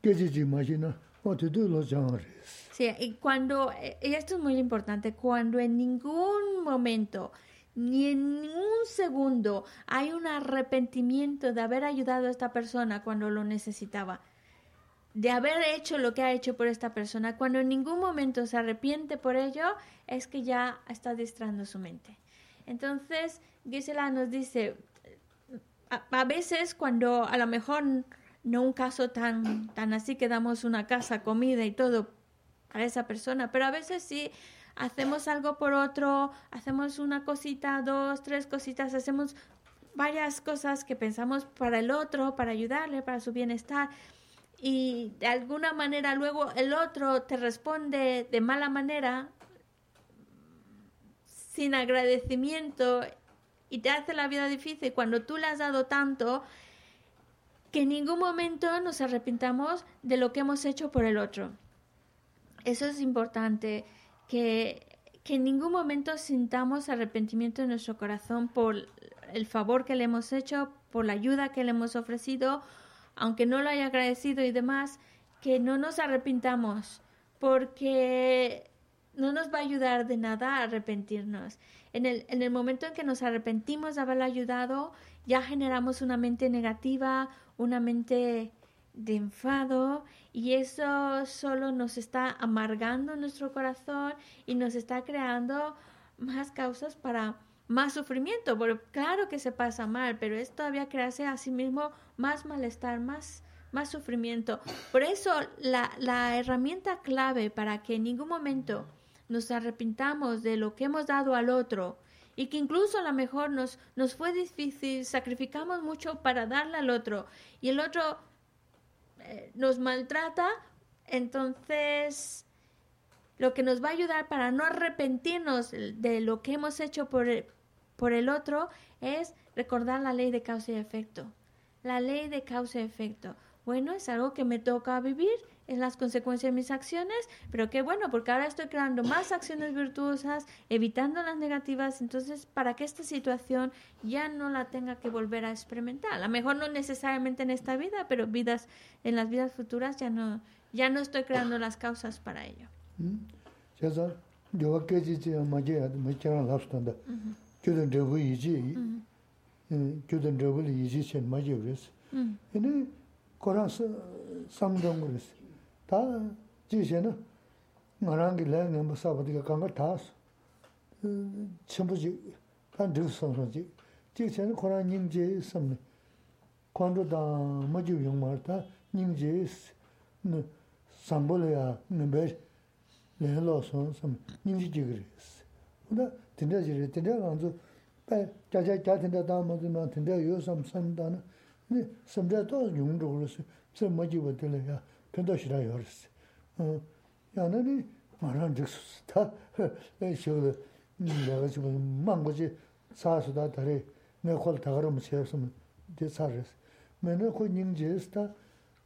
Que ji ji ma ji na. O te du lo jang res. Sí, y cuando, eh, y esto es muy importante, cuando en ningún momento, ni en ningún segundo hay un arrepentimiento de haber ayudado a esta persona cuando lo necesitaba, de haber hecho lo que ha hecho por esta persona, cuando en ningún momento se arrepiente por ello, es que ya está distrayendo su mente. Entonces, Gisela nos dice, a, a veces cuando a lo mejor no un caso tan, tan así que damos una casa, comida y todo para esa persona, pero a veces sí hacemos algo por otro, hacemos una cosita, dos, tres cositas, hacemos varias cosas que pensamos para el otro, para ayudarle, para su bienestar. Y de alguna manera luego el otro te responde de mala manera, sin agradecimiento y te hace la vida difícil. Cuando tú le has dado tanto que en ningún momento nos arrepintamos de lo que hemos hecho por el otro. Eso es importante, que, que en ningún momento sintamos arrepentimiento en nuestro corazón por el favor que le hemos hecho, por la ayuda que le hemos ofrecido, aunque no lo haya agradecido y demás, que no nos arrepintamos, porque no nos va a ayudar de nada a arrepentirnos. En el, en el momento en que nos arrepentimos de haberle ayudado, ya generamos una mente negativa, una mente de enfado y eso solo nos está amargando nuestro corazón y nos está creando más causas para más sufrimiento, claro que se pasa mal, pero es todavía crearse a sí mismo más malestar, más, más sufrimiento. Por eso la, la herramienta clave para que en ningún momento nos arrepintamos de lo que hemos dado al otro y que incluso a lo mejor nos, nos fue difícil, sacrificamos mucho para darle al otro y el otro eh, nos maltrata, entonces lo que nos va a ayudar para no arrepentirnos de lo que hemos hecho por el, por el otro es recordar la ley de causa y efecto. La ley de causa y efecto. Bueno, es algo que me toca vivir, es las consecuencias de mis acciones, pero qué bueno, porque ahora estoy creando más acciones virtuosas, evitando las negativas, entonces para que esta situación ya no la tenga que volver a experimentar. A lo mejor no necesariamente en esta vida, pero vidas en las vidas futuras ya no ya no estoy creando las causas para ello. 다 지세는 나랑이 내가 뭐 사버디가 간거 다. 전부지 한 들선선지. 지세는 코로나 님제 섬네. 관도다 뭐지 용말다 님제 삼볼이야 넘베 내로선 섬 님지 지그레스. 근데 된다 지레 된다 간주 배 자자 자된다 다 뭐지만 된다 요섬 섬다는 네 섬자 또 용적으로서 섬 뭐지 버들이야. rō sī sā mā jī wā tī lē yā pendo shira yoris. Ya nani maran jiksus, ta shio 내가 지금 망고지 사수다 다리 내 콜 다가름 세웠으면 돼 사르스. 맨에 그 닝제스타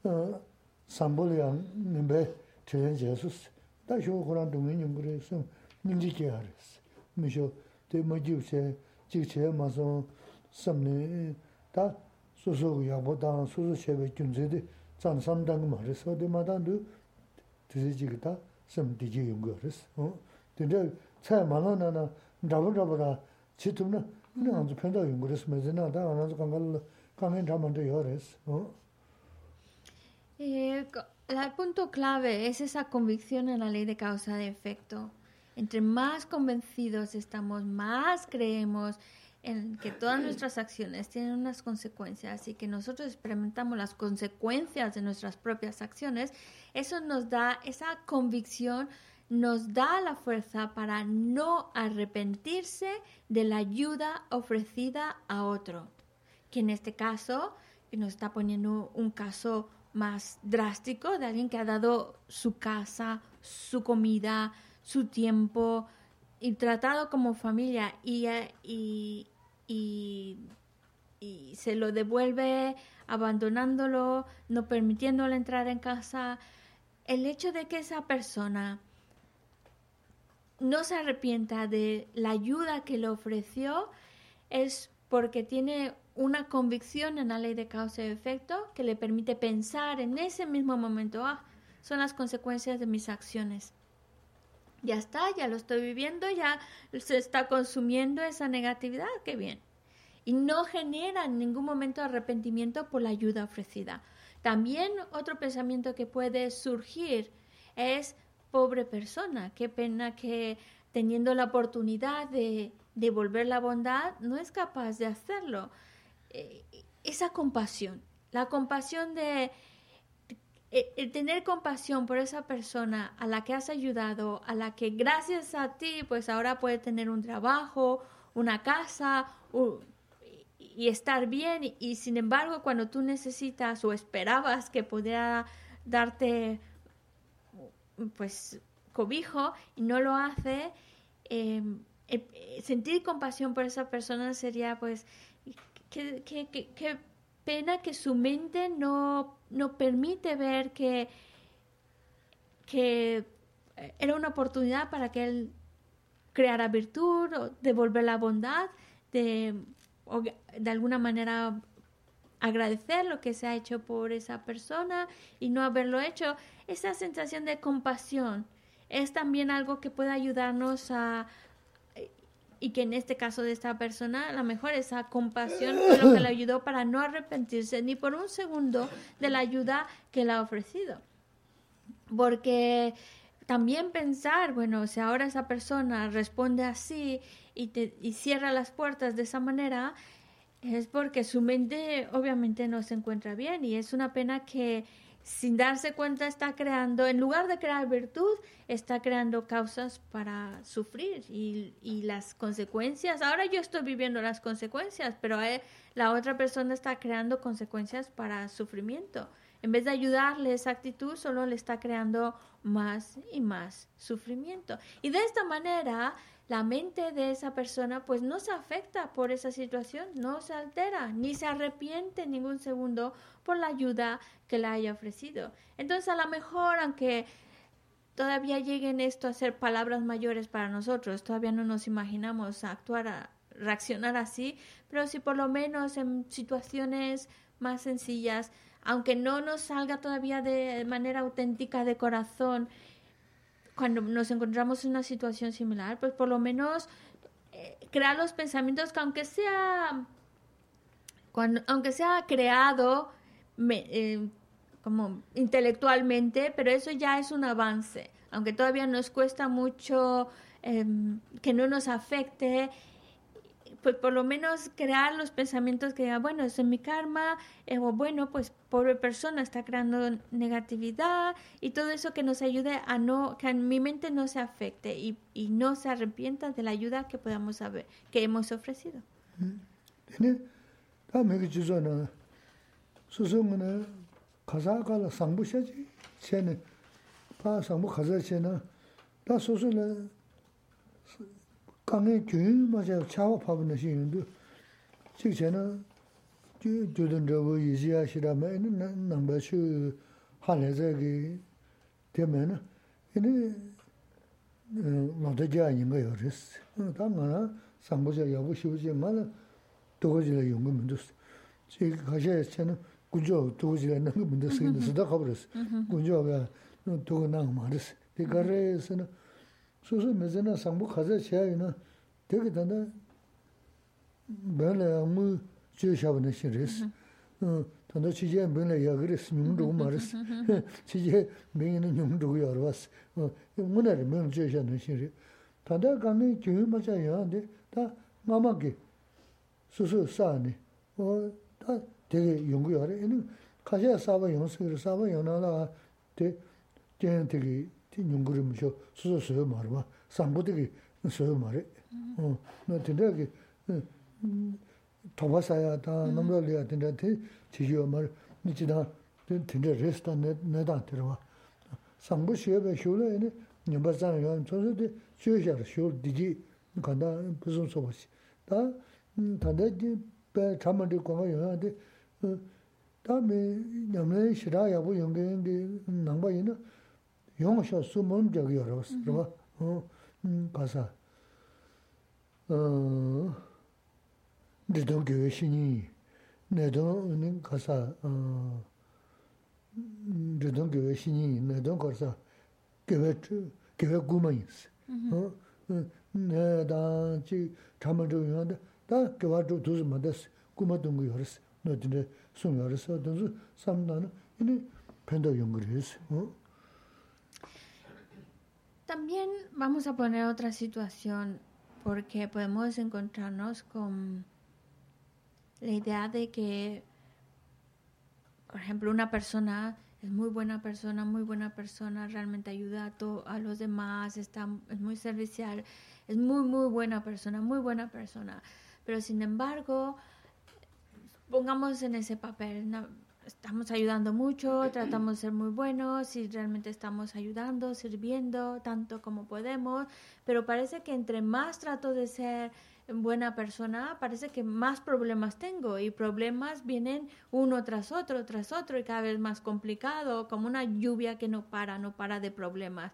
어 삼볼이양 님베 제일 제수스. 다 쇼고란 동인 연구에서 닝지게 하르스. 미쇼 대마지우세 지체 마서 섬네 다 소소고 야보다 소소 쉐베 준제데 samdang ma res, ode ma dan du tisi jiga ta sam di ji yung go res. Tende tsaya ma la na na drabu drabu ra chi tum na, ina anzu penda yung go res, me zi na da anzu kangal kangen draman de yo res. El punto clave es esa convicción en la ley de causa de efecto. Entre más convencidos estamos, más creemos, en que todas nuestras acciones tienen unas consecuencias y que nosotros experimentamos las consecuencias de nuestras propias acciones, eso nos da esa convicción, nos da la fuerza para no arrepentirse de la ayuda ofrecida a otro. Que en este caso nos está poniendo un caso más drástico de alguien que ha dado su casa, su comida, su tiempo y tratado como familia y, y, y, se lo devuelve abandonándolo, no permitiéndole entrar en casa. El hecho de que esa persona no se arrepienta de la ayuda que le ofreció es porque tiene una convicción en la ley de causa y efecto que le permite pensar en ese mismo momento, ah, son las consecuencias de mis acciones. Ya está, ya lo estoy viviendo, ya se está consumiendo esa negatividad, qué bien. Y no genera en ningún momento arrepentimiento por la ayuda ofrecida. También otro pensamiento que puede surgir es, pobre persona, qué pena que teniendo la oportunidad de devolver la bondad, no es capaz de hacerlo. Eh, esa compasión, la compasión de e, el tener compasión por esa persona a la que has ayudado, a la que gracias a ti, pues ahora puede tener un trabajo, una casa y estar bien. Y, sin embargo, cuando tú necesitas o esperabas que pudiera darte, pues, cobijo y no lo hace, em, eh, sentir compasión por esa persona sería, pues, que, que pena que su mente no, no permite ver que, que era una oportunidad para que él creara virtud o devolver la bondad, de, de alguna manera agradecer lo que se ha hecho por esa persona y no haberlo hecho. Esa sensación de compasión es también algo que puede ayudarnos a, y que en este caso de esta persona, a lo mejor esa compasión fue lo que le ayudó para no arrepentirse ni por un segundo de la ayuda que le ha ofrecido. Porque también pensar, bueno, si ahora esa persona responde así y, te, y cierra las puertas de esa manera, es porque su mente obviamente no se encuentra bien y es una pena que sin darse cuenta está creando, en lugar de crear virtud, está creando causas para sufrir y, las consecuencias. Ahora yo estoy viviendo las consecuencias, pero eh, la otra persona está creando consecuencias para sufrimiento. En vez de ayudarle esa actitud, solo le está creando más y más sufrimiento. Y de esta manera la mente de esa persona pues no se afecta por esa situación, no se altera, ni se arrepiente ningún segundo por la ayuda que le haya ofrecido. Entonces a lo mejor, aunque todavía lleguen esto a ser palabras mayores para nosotros, todavía no nos imaginamos actuar, a, reaccionar así, pero si por lo menos en situaciones más sencillas, aunque no nos salga todavía de manera auténtica de corazón, cuando nos encontramos en una situación similar, pues por lo menos eh, crear los pensamientos que aunque sea, cuando, aunque sea creado eh, como intelectualmente, pero eso ya es un avance, aunque todavía nos cuesta mucho em, que no nos afecte pues por lo menos crear los pensamientos que digan, bueno, eso es mi karma, eh, o bueno, pues pobre persona está creando negatividad y todo eso que nos ayude a no, que mi mente no se afecte y, y no se arrepienta de la ayuda que podamos saber, que hemos ofrecido. 강에 균 맞아 차와 파브는 신도 직전에 주 주든 저거 이지야 시라면 넘버 슈 한해저기 되면은 이제 뭐도 아닌 거요 그랬어. 당연히 상보자 여부 쉬우지 말 도거지를 용금은 됐어. 지금 가셔야 되는 구조 도거지를 넣는 거 문제 생기는 수다 가버렸어. 구조가 도거 나고 말았어. 그거래서는 소소 메제나 상부 가자 쳐야이나 되게 단다 별에 아무 주셔버는 싫으스 어 단다 치제 별에 야그레스 님도 말았어 치제 메인은 님도 여러왔어 어 문에를 면 주셔는 싫으 단다 간에 교회 맞아야 근데 다 마마게 소소 싸네 어다 되게 연구하래 얘는 가셔야 싸봐 연습을 싸봐 연하라 되 되게 티 뇽그림 쇼 수수 수요 말마 상고되게 수요 말이 어 너한테 더바사야 다 넘러리야 된다 티 지요 말 니치다 된다 레스타 내다 들어와 상부 시에 쇼래니 녀바상 요 저서데 쇼샤 쇼 디지 간다 무슨 소버시 다 다데 배 잠만데 공가 요한데 다음에 냠래 싫어야 보 연결인데 남바이나 용셔 수문 저기 열었어. 그거 어 가사 어 내도 교회 신이 내도 는 가사 어 내도 교회 신이 내도 가사 교회 교회 구만이스 어 내가 지 잠을 좀 하는데 다 교회 좀 두지 못했어. 구마던 거 열었어. 너들 숨 열었어. 또 삼나는 이제 팬더 연구를 어 También vamos a poner otra situación porque podemos encontrarnos con la idea de que, por ejemplo, una persona es muy buena persona, muy buena persona, realmente ayuda a, los demás, está, es muy servicial, es muy, muy buena persona, muy buena persona. Pero sin embargo, pongamos en ese papel, estamos ayudando mucho, tratamos de ser muy buenos y realmente estamos ayudando, sirviendo tanto como podemos, pero parece que entre más trato de ser buena persona, parece que más problemas tengo y problemas vienen uno tras otro, tras otro y cada vez más complicado, como una lluvia que no para, no para de problemas.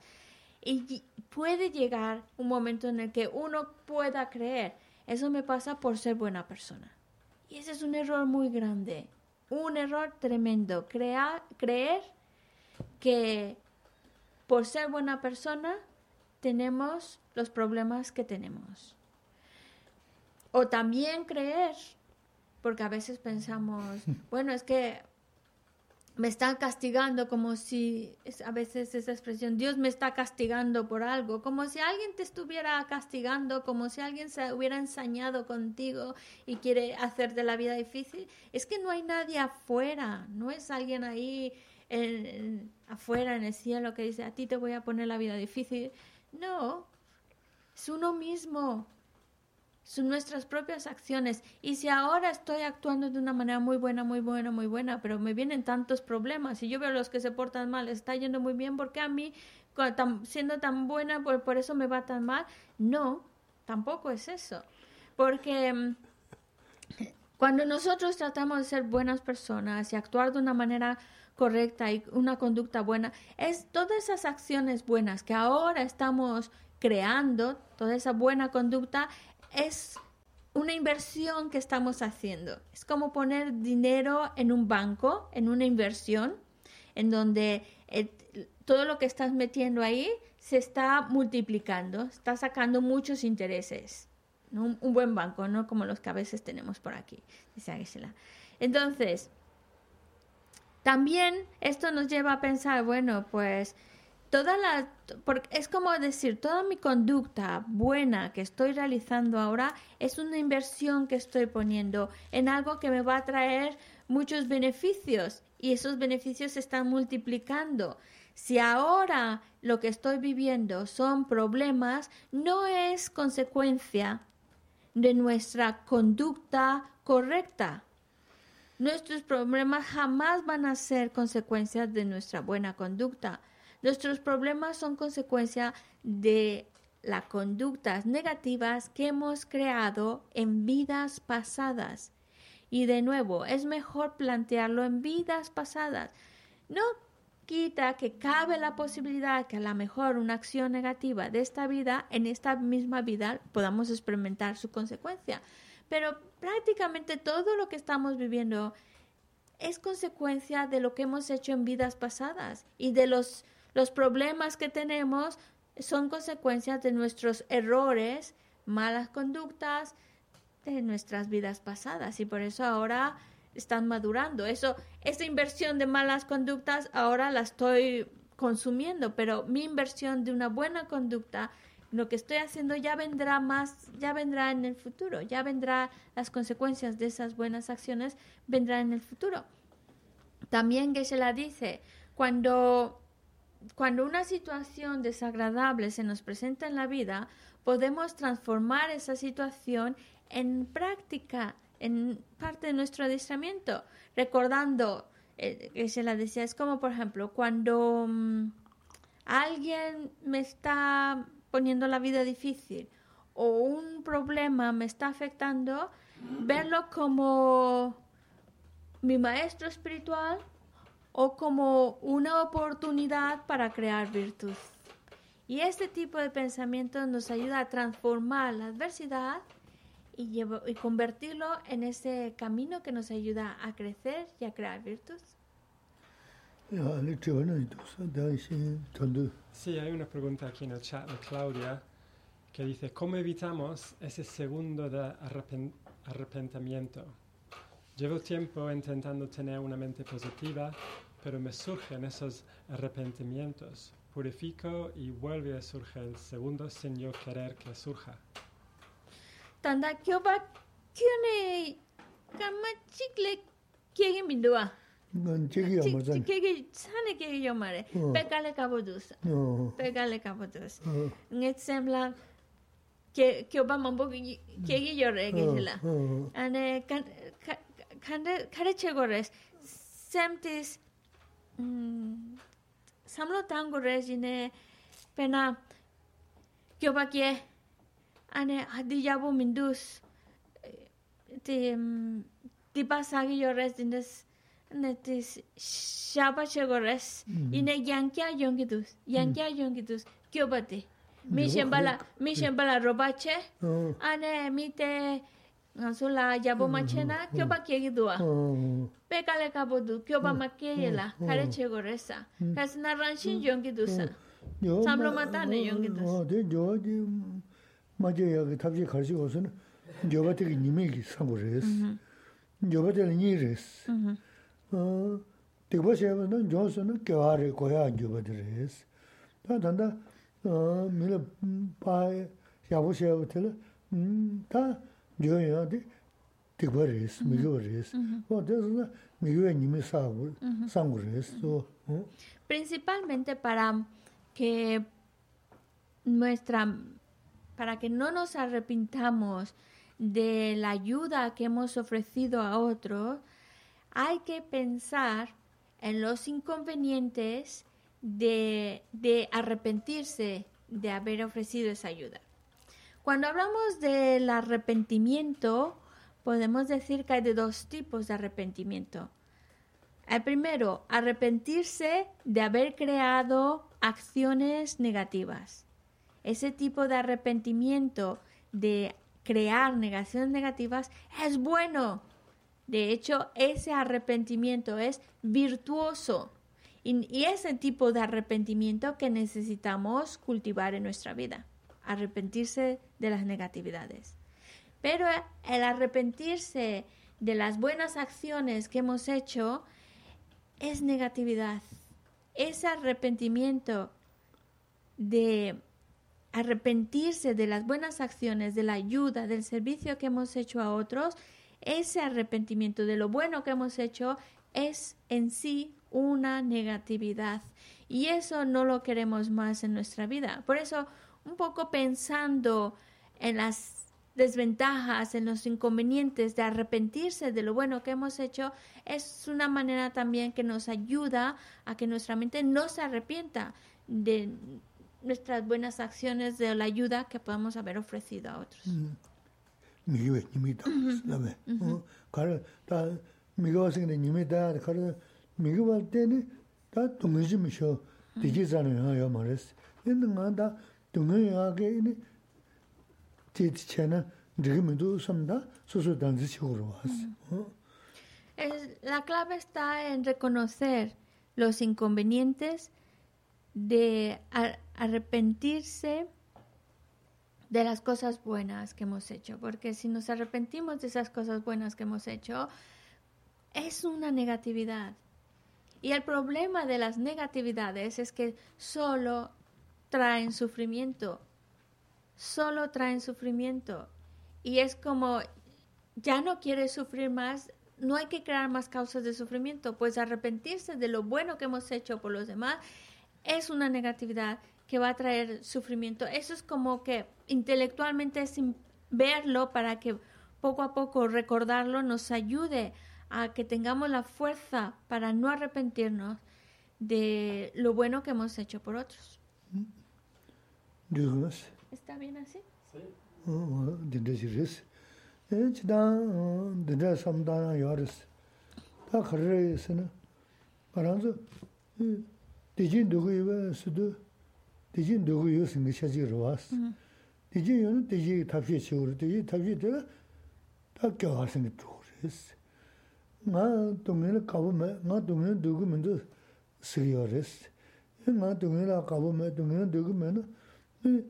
Y puede llegar un momento en el que uno pueda creer, eso me pasa por ser buena persona. Y ese es un error muy grande un error tremendo. creer que por ser buena persona tenemos los problemas que tenemos. O también creer, porque a veces pensamos, [LAUGHS] bueno, es que me están castigando como si, a veces esa expresión, Dios me está castigando por algo, como si alguien te estuviera castigando, como si alguien se hubiera ensañado contigo y quiere hacerte la vida difícil. Es que no hay nadie afuera, no es alguien ahí afuera en el cielo que dice, a ti te voy a poner la vida difícil. No, es uno mismo nuestras propias acciones. Y si ahora estoy actuando de una manera muy buena, muy buena, muy buena, pero me vienen tantos problemas y yo veo a los que se portan mal, está yendo muy bien, porque a mí, siendo tan buena, por, por eso me va tan mal? No, tampoco es eso. Porque mm, cuando nosotros tratamos de ser buenas personas y actuar de una manera correcta y una conducta buena, es todas esas acciones buenas que ahora estamos creando, toda esa buena conducta, es una inversión que estamos haciendo. Es como poner dinero en un banco, en una inversión, en donde eh, todo lo que estás metiendo ahí se está multiplicando, está sacando muchos intereses. Un, buen banco, no como los que a veces tenemos por aquí, dice. Entonces, también esto nos lleva a pensar, bueno, pues toda la es como decir, toda mi conducta buena que estoy realizando ahora es una inversión que estoy poniendo en algo que me va a traer muchos beneficios y esos beneficios se están multiplicando. Si ahora lo que estoy viviendo son problemas, no es consecuencia de nuestra conducta correcta. Nuestros problemas jamás van a ser consecuencias de nuestra buena conducta. Nuestros problemas son consecuencia de las conductas negativas que hemos creado en vidas pasadas. Y de nuevo, es mejor plantearlo en vidas pasadas. No quita que cabe la posibilidad que a lo mejor una acción negativa de esta vida, en esta misma vida, podamos experimentar su consecuencia. Pero prácticamente todo lo que estamos viviendo es consecuencia de lo que hemos hecho en vidas pasadas y de los, los problemas que tenemos son consecuencias de nuestros errores, malas conductas de nuestras vidas pasadas y por eso ahora están madurando. Eso, esa inversión de malas conductas ahora la estoy consumiendo, pero mi inversión de una buena conducta lo que estoy haciendo ya vendrá más, ya vendrá en el futuro, ya vendrá las consecuencias de esas buenas acciones, vendrá en el futuro. También que se la dice, cuando, cuando una situación desagradable se nos presenta en la vida, podemos transformar esa situación en práctica, en parte de nuestro adiestramiento, recordando, eh, que se la decía, es como por ejemplo, cuando mm, alguien me está poniendo la vida difícil o un problema me está afectando, verlo como mi maestro espiritual o como una oportunidad para crear virtud. Y este tipo de pensamiento nos ayuda a transformar la adversidad y, y convertirlo en ese camino que nos ayuda a crecer y a crear virtud. Sí, hay una pregunta aquí en el chat de Claudia que dice, ¿cómo evitamos ese segundo de arrepentimiento? Llevo tiempo intentando tener una mente positiva, pero me surgen esos arrepentimientos. Purifico y vuelve a surgir el segundo sin yo querer que surja. Tanda kyoba kyone kama chikle kiegin bindua. chigi yamazan. Chigi sane kiegi yomare. Pekale kabodus. Pekale kabodus. Nget sembla que kyoba mambo kiegi yore gisila. Ane 간데 카레체고레스 샘티스 음 삼로 당고레지네 페나 교바키에 아네 하디야보 민두스 티 디바사기 요레스딘데스 네티스 샤바체고레스 이네 양키아 용기두스 양키아 용기두스 교바데 미셴발라 미셴발라 로바체 아네 미테 ngaso la yabo mache na kyo ba ke gi duwa pe kale ka bo du kyo ba ma ke ye la kare che go re sa ka sin na ran shin yong gi du sa sam lo ma ta ne yong gi du sa de jo ji ma je ya ta ji kar ji go sun jo ba te gi ni me gi sa go re sa jo ba te ni re sa te bo she ba na jo sun na kyo ha re ko ya jo ba de re sa ta dan da mi le pa ya bo she ba te le ta yo ya de tikba res, migyo res. O de eso na migyo ya nimi sangu, sangu res. Principalmente para que nuestra, para que no nos arrepintamos de la ayuda que hemos ofrecido a otros, hay que pensar en los inconvenientes de, de arrepentirse de haber ofrecido esa ayuda. Cuando hablamos del arrepentimiento, podemos decir que hay de dos tipos de arrepentimiento. El primero, arrepentirse de haber creado acciones negativas. Ese tipo de arrepentimiento de crear negaciones negativas es bueno. De hecho, ese arrepentimiento es virtuoso. Y, y ese tipo de arrepentimiento que necesitamos cultivar en nuestra vida. Arrepentirse de las negatividades. Pero el arrepentirse de las buenas acciones que hemos hecho es negatividad. Ese arrepentimiento de arrepentirse de las buenas acciones, de la ayuda, del servicio que hemos hecho a otros, ese arrepentimiento de lo bueno que hemos hecho es en sí una negatividad. Y eso no lo queremos más en nuestra vida. Por eso, un poco pensando en las desventajas, en los inconvenientes de arrepentirse de lo bueno que hemos hecho, es una manera también que nos ayuda a que nuestra mente no se arrepienta de nuestras buenas acciones, de la ayuda que podamos haber ofrecido a otros. La clave está en reconocer los inconvenientes de arrepentirse de las cosas buenas que hemos hecho, porque si nos arrepentimos de esas cosas buenas que hemos hecho, es una negatividad. Y el problema de las negatividades es que solo traen sufrimiento solo traen sufrimiento. Y es como, ya no quieres sufrir más, no hay que crear más causas de sufrimiento, pues arrepentirse de lo bueno que hemos hecho por los demás es una negatividad que va a traer sufrimiento. Eso es como que intelectualmente sin verlo para que poco a poco recordarlo nos ayude a que tengamos la fuerza para no arrepentirnos de lo bueno que hemos hecho por otros. Dios. ¿Está bien así? Sí. Oh, dinde jiris. Eh, chidan dinde samdana yaris. Ta kharresina. Baranzo. Dijin dugu yuva sudu. Dijin dugu yu singi shaji rwas. Dijin yonu diji tapshi chigur. Diji tapshi de ta gyawa singi chuguris. Nga dumgina kabu me, nga dumgina dugu mindu sigi yaris. Nga dumgina kabu me, dumgina dugu me te.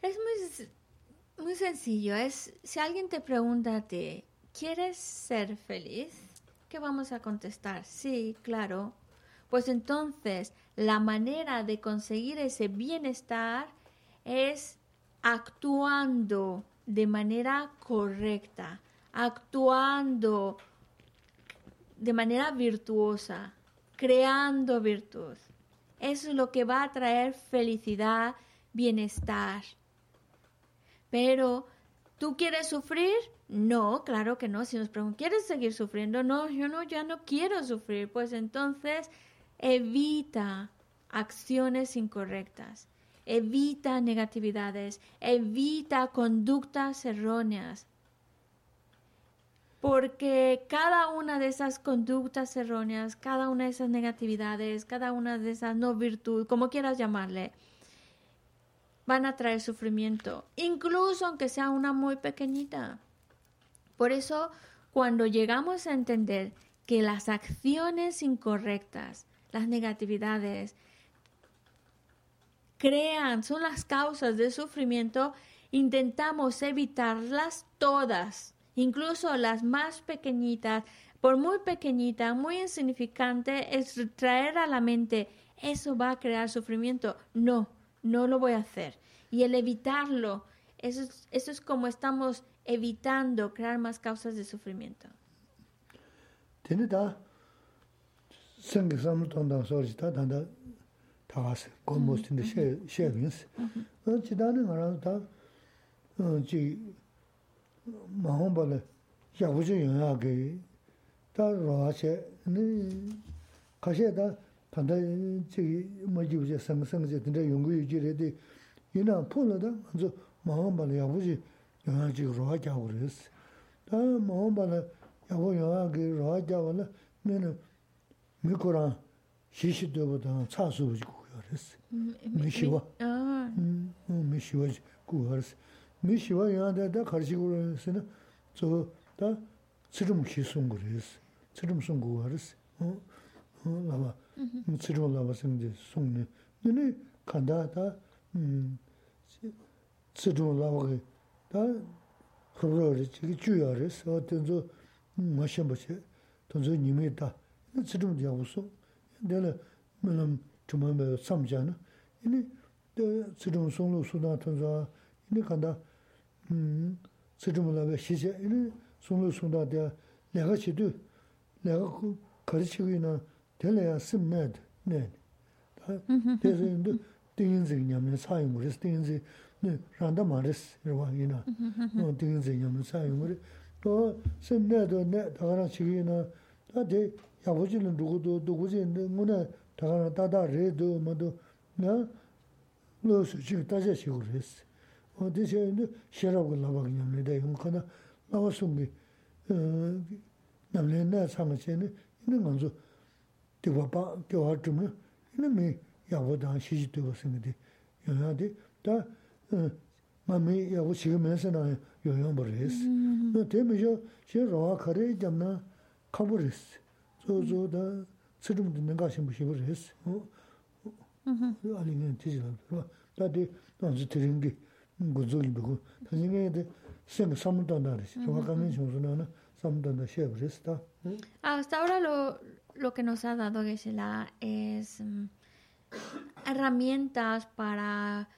Es muy, muy sencillo, es si alguien te pregunta ti, ¿quieres ser feliz? ¿Qué vamos a contestar? Sí, claro. Pues entonces, la manera de conseguir ese bienestar es actuando de manera correcta, actuando de manera virtuosa, creando virtud. Eso es lo que va a traer felicidad, bienestar. Pero, ¿tú quieres sufrir? No, claro que no. Si nos preguntan, ¿quieres seguir sufriendo? No, yo no, ya no quiero sufrir. Pues entonces, evita acciones incorrectas evita negatividades, evita conductas erróneas. Porque cada una de esas conductas erróneas, cada una de esas negatividades, cada una de esas no virtud, como quieras llamarle, van a traer sufrimiento, incluso aunque sea una muy pequeñita. Por eso, cuando llegamos a entender que las acciones incorrectas, las negatividades, crean, son las causas del sufrimiento, intentamos evitarlas todas, incluso las más pequeñitas, por muy pequeñita, muy insignificante, es traer a la mente, eso va a crear sufrimiento. No, no lo voy a hacer. Y el evitarlo, eso es, eso es como estamos evitando crear más causas de sufrimiento. 타가스 고모스인데 셰 셰빈스 어 지다는 거라 다 어지 마음발에 야부지 영하게 다 로아체 네 가셔다 반다 저기 뭐지 이제 상상제 근데 연구 유지래도 이나 폴로다 먼저 마음발에 야부지 영하지 로아게 하고 그랬어 다 마음발에 야부 영하게 로아게 하고는 내는 미코랑 시시도보다 차수고 harsi. Mishiwa. Mm, mm, mishiwa ku harsi. Mishiwa yaanda da karshi ku harsi na tso da tsirum shi sungu harsi. Tsirum sungu harsi. Mm, lama, tsirum lama singi sungni. Nini kanda da tsirum lama ki da khurra harsi, ki chuya harsi. O tenzo mashamba che, tenzo nime da. Tsirum diya uso. Dela, milam, 봐 생제 송네 너네 간다다 음 츠름 나봐게 다 그러르 지기 주야르스 어떤 저 마셔 보세 돈저 님이다 츠름 야우소 내가 물론 정말 삼자는 이니 또 츠름 송로 수다 통자 이니 간다 음 츠름을 시제 이니 송로 수다데 내가 지도 내가 그 가르치고 있는 될래야 심매드 네 그래서 인도 띵인지 냐면 사용 그래서 띵인지 네 란다 말스 이러와이나 어 띵인지 냐면 사용 그래 또 심매드 네 다가나 지기나 다데 야보지는 누구도 누구지 뭐네 다가나 다다 레도 뭐도 나 로스 지금 다시 시고 그랬어 어 대체 인도 싫어하고 나가 그냥 내가 용카나 나와서 어 남래나 상처는 있는 건죠 되어봐 되어 좀 이놈이 야보다 시지도 생각이 영화데 다 마미 야보 지금에서나 영향 버렸어 너 되면서 싫어와 가래 잡나 가버렸어 저저다 tsudumdu nanga shimbu shimbu res. Ali nga tijilab. Tati nanzu tiringi gunzo gibigu. Tani nga yade senga samudanda res. Wakamin shimbu nana samudanda shebu res. Hasta ahora lo, lo que nos ha dado Gesela es um, herramientas para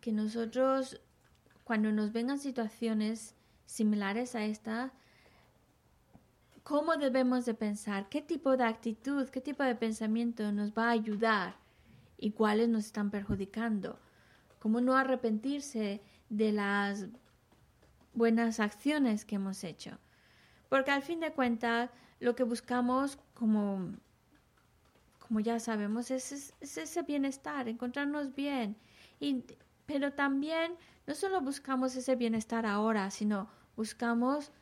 que nosotros, cuando nos vengan situaciones similares a estas, cómo debemos de pensar, qué tipo de actitud, qué tipo de pensamiento nos va a ayudar y cuáles nos están perjudicando. Cómo no arrepentirse de las buenas acciones que hemos hecho. Porque al fin de cuentas, lo que buscamos, como, como ya sabemos, es, es- es ese bienestar, encontrarnos bien. Y, pero también no solo buscamos ese bienestar ahora, sino buscamos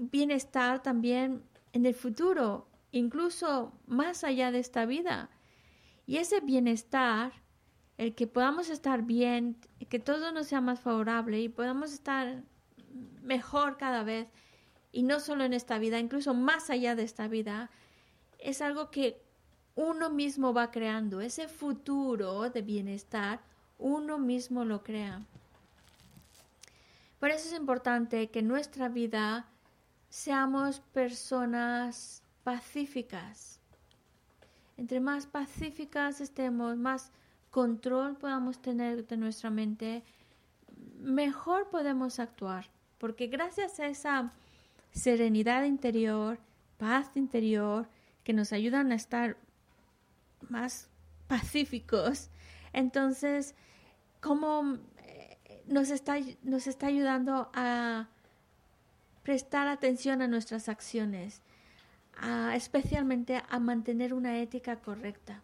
bienestar también en el futuro, incluso más allá de esta vida. Y ese bienestar, el que podamos estar bien, que todo nos sea más favorable y podamos estar mejor cada vez, y no solo en esta vida, incluso más allá de esta vida, es algo que uno mismo va creando. Ese futuro de bienestar, uno mismo lo crea. Por eso es importante que nuestra vida seamos personas pacíficas. Entre más pacíficas estemos, más control podamos tener de nuestra mente, mejor podemos actuar. Porque gracias a esa serenidad interior, paz interior, que nos ayudan a estar más pacíficos, entonces, ¿cómo eh, nos está, nos está ayudando a prestar atención a nuestras acciones, especialmente a mantener una ética correcta?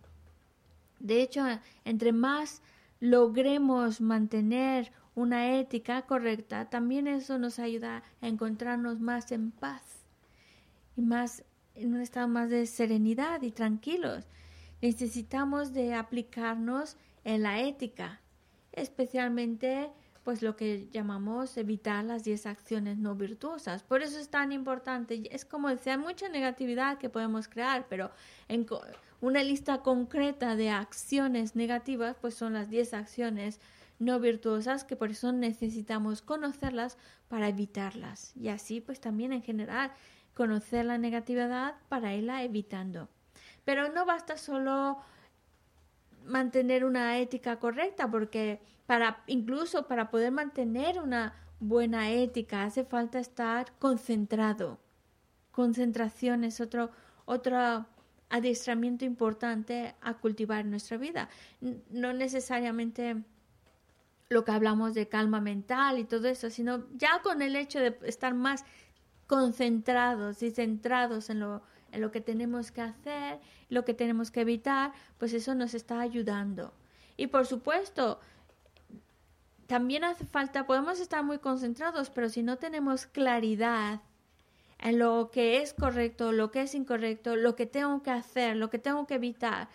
De hecho, entre más logremos mantener una ética correcta, también eso nos ayuda a encontrarnos más en paz y más en un estado más de serenidad y tranquilos. Necesitamos de aplicarnos en la ética, especialmente pues lo que llamamos evitar las 10 acciones no virtuosas. Por eso es tan importante. Es como decía, hay mucha negatividad que podemos crear, pero en una lista concreta de acciones negativas, pues son las 10 acciones no virtuosas que por eso necesitamos conocerlas para evitarlas. Y así pues también en general conocer la negatividad para irla evitando. Pero no basta solo mantener una ética correcta, porque para incluso para poder mantener una buena ética hace falta estar concentrado. Concentración es otro otro adiestramiento importante a cultivar en nuestra vida. No necesariamente lo que hablamos de calma mental y todo eso, sino ya con el hecho de estar más concentrados y centrados en lo, en lo que tenemos que hacer, lo que tenemos que evitar, pues eso nos está ayudando. Y por supuesto, también hace falta, podemos estar muy concentrados, pero si no tenemos claridad en lo que es correcto, lo que es incorrecto, lo que tengo que hacer, lo que tengo que evitar,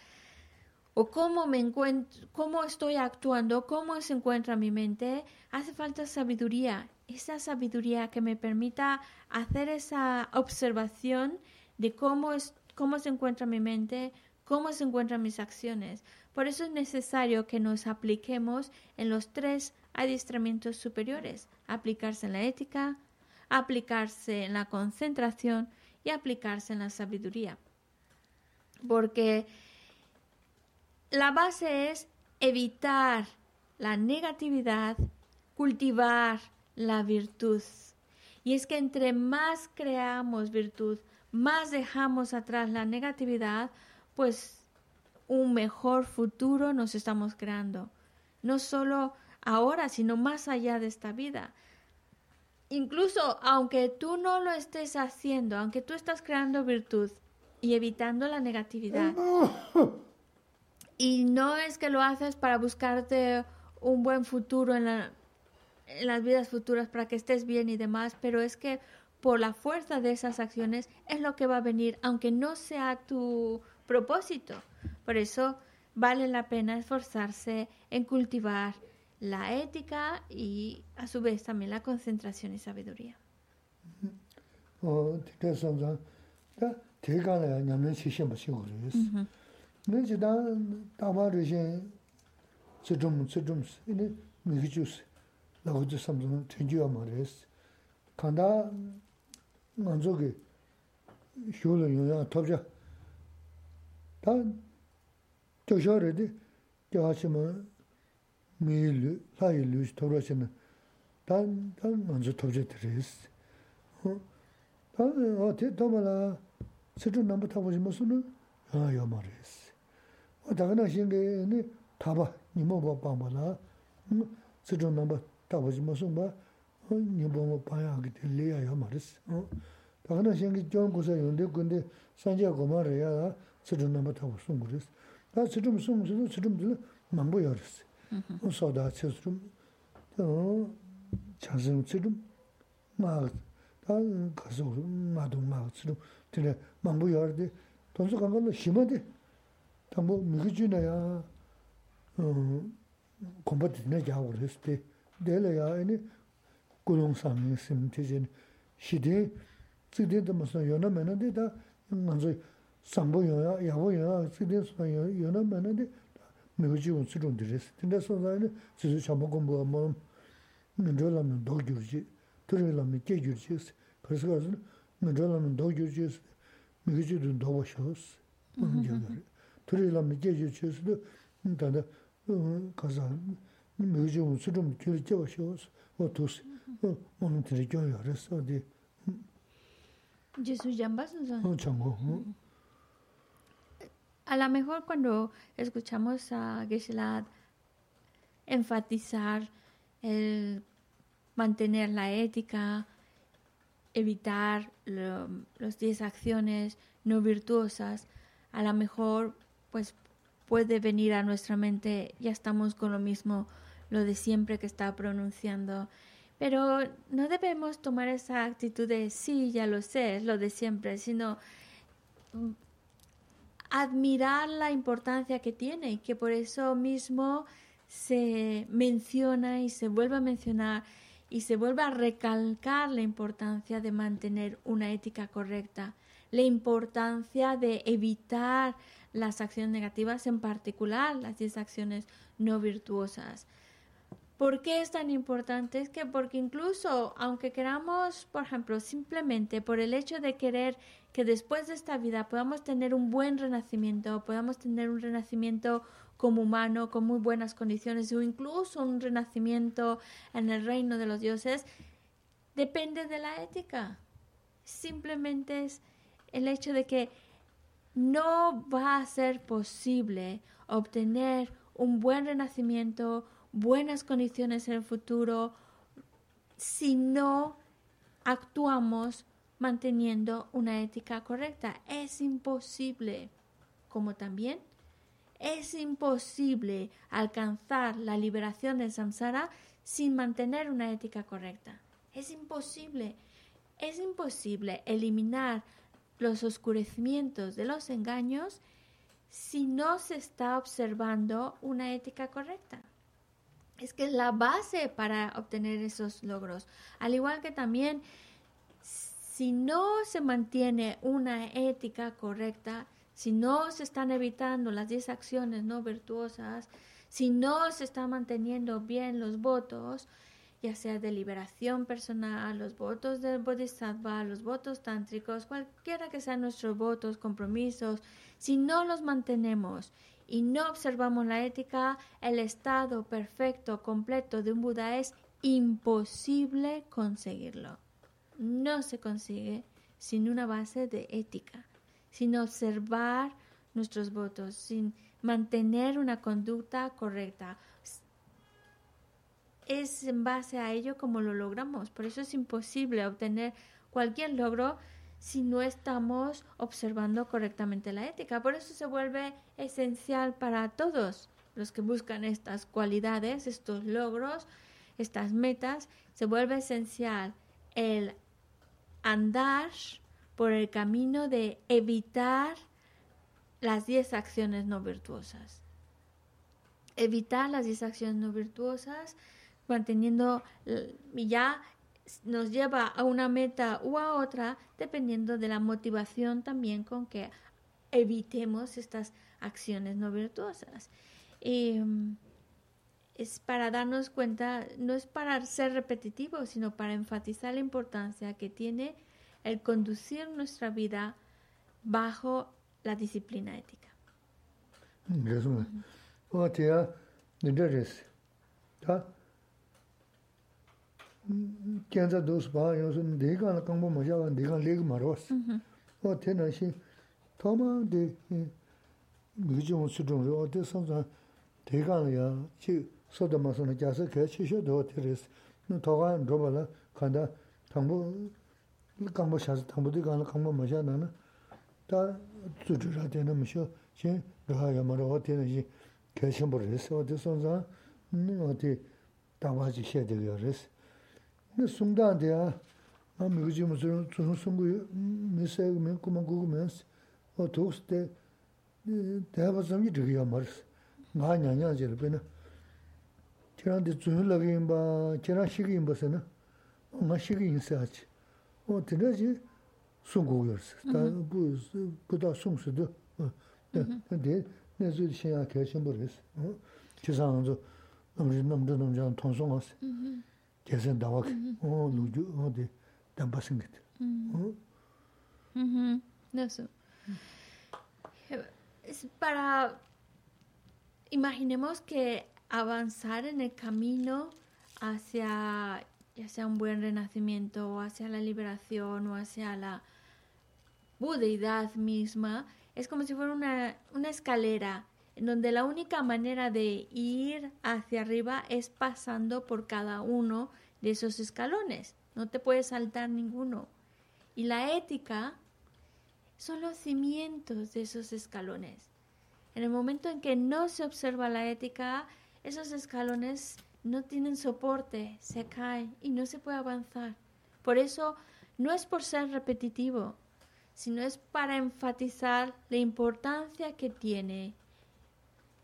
o cómo me encuentro, cómo estoy actuando, cómo se encuentra mi mente, hace falta sabiduría, esa sabiduría que me permita hacer esa observación de cómo es, cómo se encuentra mi mente, cómo se encuentran mis acciones. Por eso es necesario que nos apliquemos en los tres adiestramientos superiores, aplicarse en la ética, aplicarse en la concentración y aplicarse en la sabiduría. Porque la base es evitar la negatividad, cultivar la virtud. Y es que entre más creamos virtud, más dejamos atrás la negatividad, pues un mejor futuro nos estamos creando. No solo ahora, sino más allá de esta vida. Incluso aunque tú no lo estés haciendo, aunque tú estás creando virtud y evitando la negatividad, y no es que lo haces para buscarte un buen futuro en, en las vidas futuras, para que estés bien y demás, pero es que por la fuerza de esas acciones es lo que va a venir, aunque no sea tu propósito. Por eso vale la pena esforzarse en cultivar la ética y a su vez también la concentración y sabiduría. nganzo ki shūla yuñyā tabchā tā tōshā rādi gyāsima mī lū, lāi lū shi tabrā shina tā nganzo tabchā tarīs tā ātī tāma lā sitru nāmba tabu shima suna yā yā mā rīs tāka nā shingi tāba nima bā bāmba lā sitru nāmba tabu shima suna bā yaa yaa ma riz. O daga na shingi, ni, taba, nimo ba bamba la, situ namba tabu shi masu ba, nimo ba ba yaa ki te li yaa yaa ma riz. Daga na shingi, jiong kusa yonde, kunde, sanja goma ra yaa, situ namba tabu sungu riz. Da situ sungu situ, situ mzila, mambu yaa riz. 소다 쳇스룸 또 차승 쳇룸 마 가서 마도 마 쳇룸 되네 망부 열데 돈서 간 걸로 심어데 담보 미그주나야 어 콤바드네 자고 그랬을 데래야 아니 kulung sangi sim tijin shidi tsikdi dama san yona mena di da nganzo sangbo yona, yabo yona, tsikdi san yona mena di mihoji un tsidung diris. Tinda san zayani tsizu chamba kumbuwa mo ngandro lamin do gyurji, turi lamin ke gyurji isi. Karsi karsi ngandro lamin do gyurji isi, mihoji dun doba shawasi, unum gyagari. Turi lamin ke gyurji isi do, tanda kasa mihoji un tsidung gyurji wa shawasi, wa tosi. Rī sī, wā dī. Jēsū jāmbā sī sā? Chāngō, a lo mejor cuando escuchamos a Geshe-la enfatizar el mantener la ética, evitar las 10 acciones no virtuosas, a lo mejor pues puede venir a nuestra mente, ya estamos con lo mismo, lo de siempre que está pronunciando. Pero no debemos tomar esa actitud de sí, ya lo sé, es lo de siempre, sino admirar la importancia que tiene y que por eso mismo se menciona y se vuelve a mencionar y se vuelve a recalcar la importancia de mantener una ética correcta, la importancia de evitar las acciones negativas, en particular las 10 acciones no virtuosas. ¿Por qué es tan importante? Es que porque incluso aunque queramos, por ejemplo, simplemente por el hecho de querer que después de esta vida podamos tener un buen renacimiento, podamos tener un renacimiento como humano, con muy buenas condiciones, o incluso un renacimiento en el reino de los dioses, depende de la ética. Simplemente es el hecho de que no va a ser posible obtener un buen renacimiento, buenas condiciones en el futuro si no actuamos manteniendo una ética correcta. Es imposible, como también es imposible alcanzar la liberación del samsara sin mantener una ética correcta. Es imposible. Es imposible eliminar los oscurecimientos de los engaños si no se está observando una ética correcta. Es que es la base para obtener esos logros. Al igual que también, si no se mantiene una ética correcta, si no se están evitando las 10 acciones no virtuosas, si no se están manteniendo bien los votos, ya sea de liberación personal, los votos del bodhisattva, los votos tántricos, cualquiera que sean nuestros votos, compromisos, si no los mantenemos y no observamos la ética, el estado perfecto, completo de un Buda es imposible conseguirlo. No se consigue sin una base de ética, sin observar nuestros votos, sin mantener una conducta correcta. Es en base a ello como lo logramos. Por eso es imposible obtener cualquier logro si no estamos observando correctamente la ética. Por eso se vuelve esencial para todos los que buscan estas cualidades, estos logros, estas metas. Se vuelve esencial el andar por el camino de evitar las 10 acciones no virtuosas. Evitar las 10 acciones no virtuosas, manteniendo ya nos lleva a una meta u a otra, dependiendo de la motivación también con que evitemos estas acciones no virtuosas. Mm, es para darnos cuenta, no es para ser repetitivo, sino para enfatizar la importancia que tiene el conducir nuestra vida bajo la disciplina ética. 견자 도스 봐 요즘 내가 공부 먼저 와 내가 레그 말었어 어 테나시 도마데 무지온 수동으로 어디 선자 대가야 치 소다마서는 가서 개치셔도 테레스 너 더가 로발라 간다 당부 강보 샤스 당부도 가는 강보 맞아 나는 다 주주라 되는 무셔 제 너야 말어 어디는지 개신 버렸어 어디 선자 어디 다와지 해야 되요 그래서 nā. Tirān dī dzūyū lā gī yīmbā, tirān shī gī yīmbā sī nā, ngā shī gī yīn sī āchī. O tīrā jī sūngu yu rī sī, dā bū dā sūng sī dō, dē, nē zū dī shī yā kia shī mbā rī sī. Chī sāng zū, nam rī nam rī nam jā tōng sōng ā sī. 계산 나 와 어 누주 어디 담바싱 No sé. Es para imaginemos que avanzar en el camino hacia ya sea un buen renacimiento o hacia la liberación o hacia la budeidad misma es como si fuera una, una escalera en donde la única manera de ir hacia arriba es pasando por cada uno de esos escalones. No te puedes saltar ninguno. Y la ética son los cimientos de esos escalones. En el momento en que no se observa la ética, esos escalones no tienen soporte, se caen y no se puede avanzar. Por eso no es por ser repetitivo, sino es para enfatizar la importancia que tiene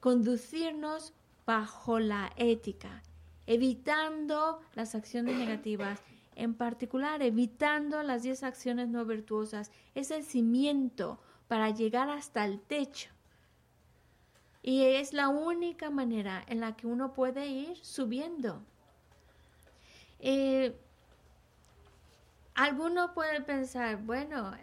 conducirnos bajo la ética, evitando las acciones negativas, en particular evitando las 10 acciones no virtuosas. Es el cimiento para llegar hasta el techo. Y es la única manera en la que uno puede ir subiendo. Eh, alguno puede pensar, bueno,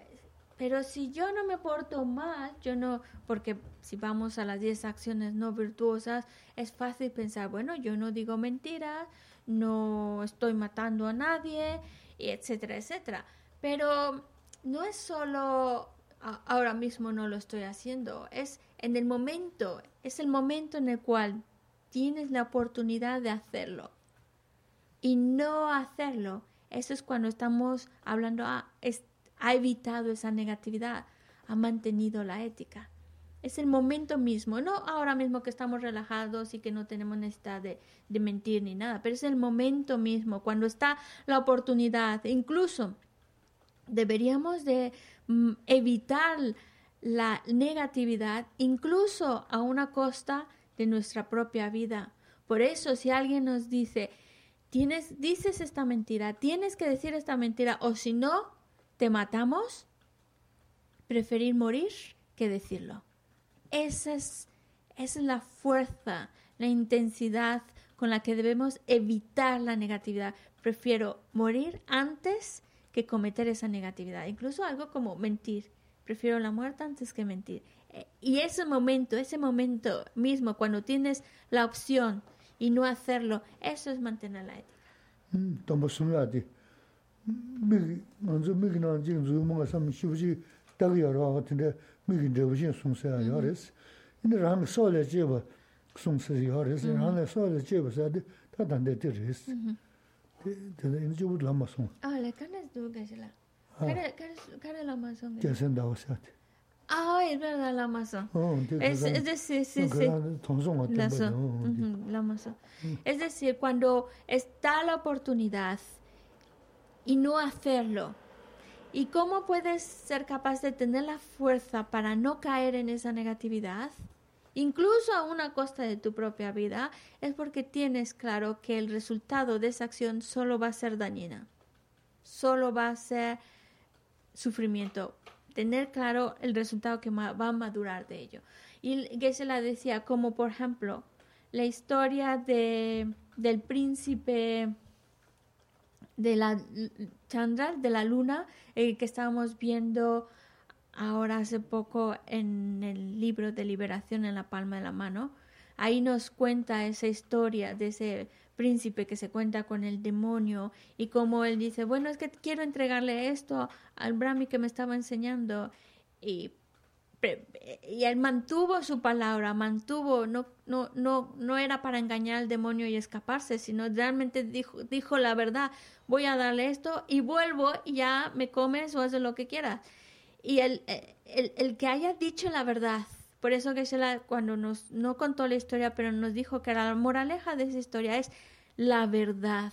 pero si yo no me porto mal, yo no, porque si vamos a las 10 acciones no virtuosas, es fácil pensar, bueno, yo no digo mentiras, no estoy matando a nadie, etcétera, etcétera. Pero no es solo ahora mismo no lo estoy haciendo, es en el momento, es el momento en el cual tienes la oportunidad de hacerlo. Y no hacerlo, eso es cuando estamos hablando, ah, es- ha evitado esa negatividad, ha mantenido la ética. Es el momento mismo, no ahora mismo que estamos relajados y que no tenemos necesidad de, de mentir ni nada, pero es el momento mismo, cuando está la oportunidad. Incluso deberíamos de mm, evitar la negatividad, incluso a una costa de nuestra propia vida. Por eso, si alguien nos dice, tienes, dices esta mentira, tienes que decir esta mentira, o si no, te matamos, preferir morir que decirlo esa es, es la fuerza, la intensidad con la que debemos evitar la negatividad. Prefiero morir antes que cometer esa negatividad. Incluso algo como mentir. Prefiero la muerte antes que mentir. Eh, y ese momento, ese momento mismo, cuando tienes la opción y no hacerlo, eso es mantener la ética. 미기 먼저 미기 나 지금 주문가 삼 쉬부지 딱 여러 같은데 미기 저부신 송세야 요레스. 근데 랑 소래 제바 송세 요레스. 랑 소래 제바 사데 다단데 데레스. 근데 이제 좀 라마 송. Ah, le canes tú, que se la. 아, Care, care, care el Amazon. 계산다고 사데. Ah, es verdad, el Amazon. 어, Es, es decir, sí, sí. 통송 같은 La 거. so- ujú, la mazo. Es decir, cuando está la oportunidad y no hacerlo, ¿y cómo puedes ser capaz de tener la fuerza para no caer en esa negatividad? Incluso a una costa de tu propia vida, es porque tienes claro que el resultado de esa acción solo va a ser dañina, solo va a ser sufrimiento. Tener claro el resultado que va a madurar de ello. Y Geshe-la decía, como por ejemplo, la historia de, del príncipe de la De la luna, eh, que estábamos viendo ahora hace poco en el libro de liberación en la palma de la mano. Ahí nos cuenta esa historia de ese príncipe que se cuenta con el demonio y como él dice, bueno, es que quiero entregarle esto al Brahmi que me estaba enseñando y y él mantuvo su palabra, mantuvo, no, no, no, no era para engañar al demonio y escaparse, sino realmente dijo, dijo la verdad, voy a darle esto y vuelvo y ya me comes o haces lo que quieras. Y el, el, el que haya dicho la verdad, por eso que la, cuando nos, no contó la historia, pero nos dijo que la moraleja de esa historia es la verdad.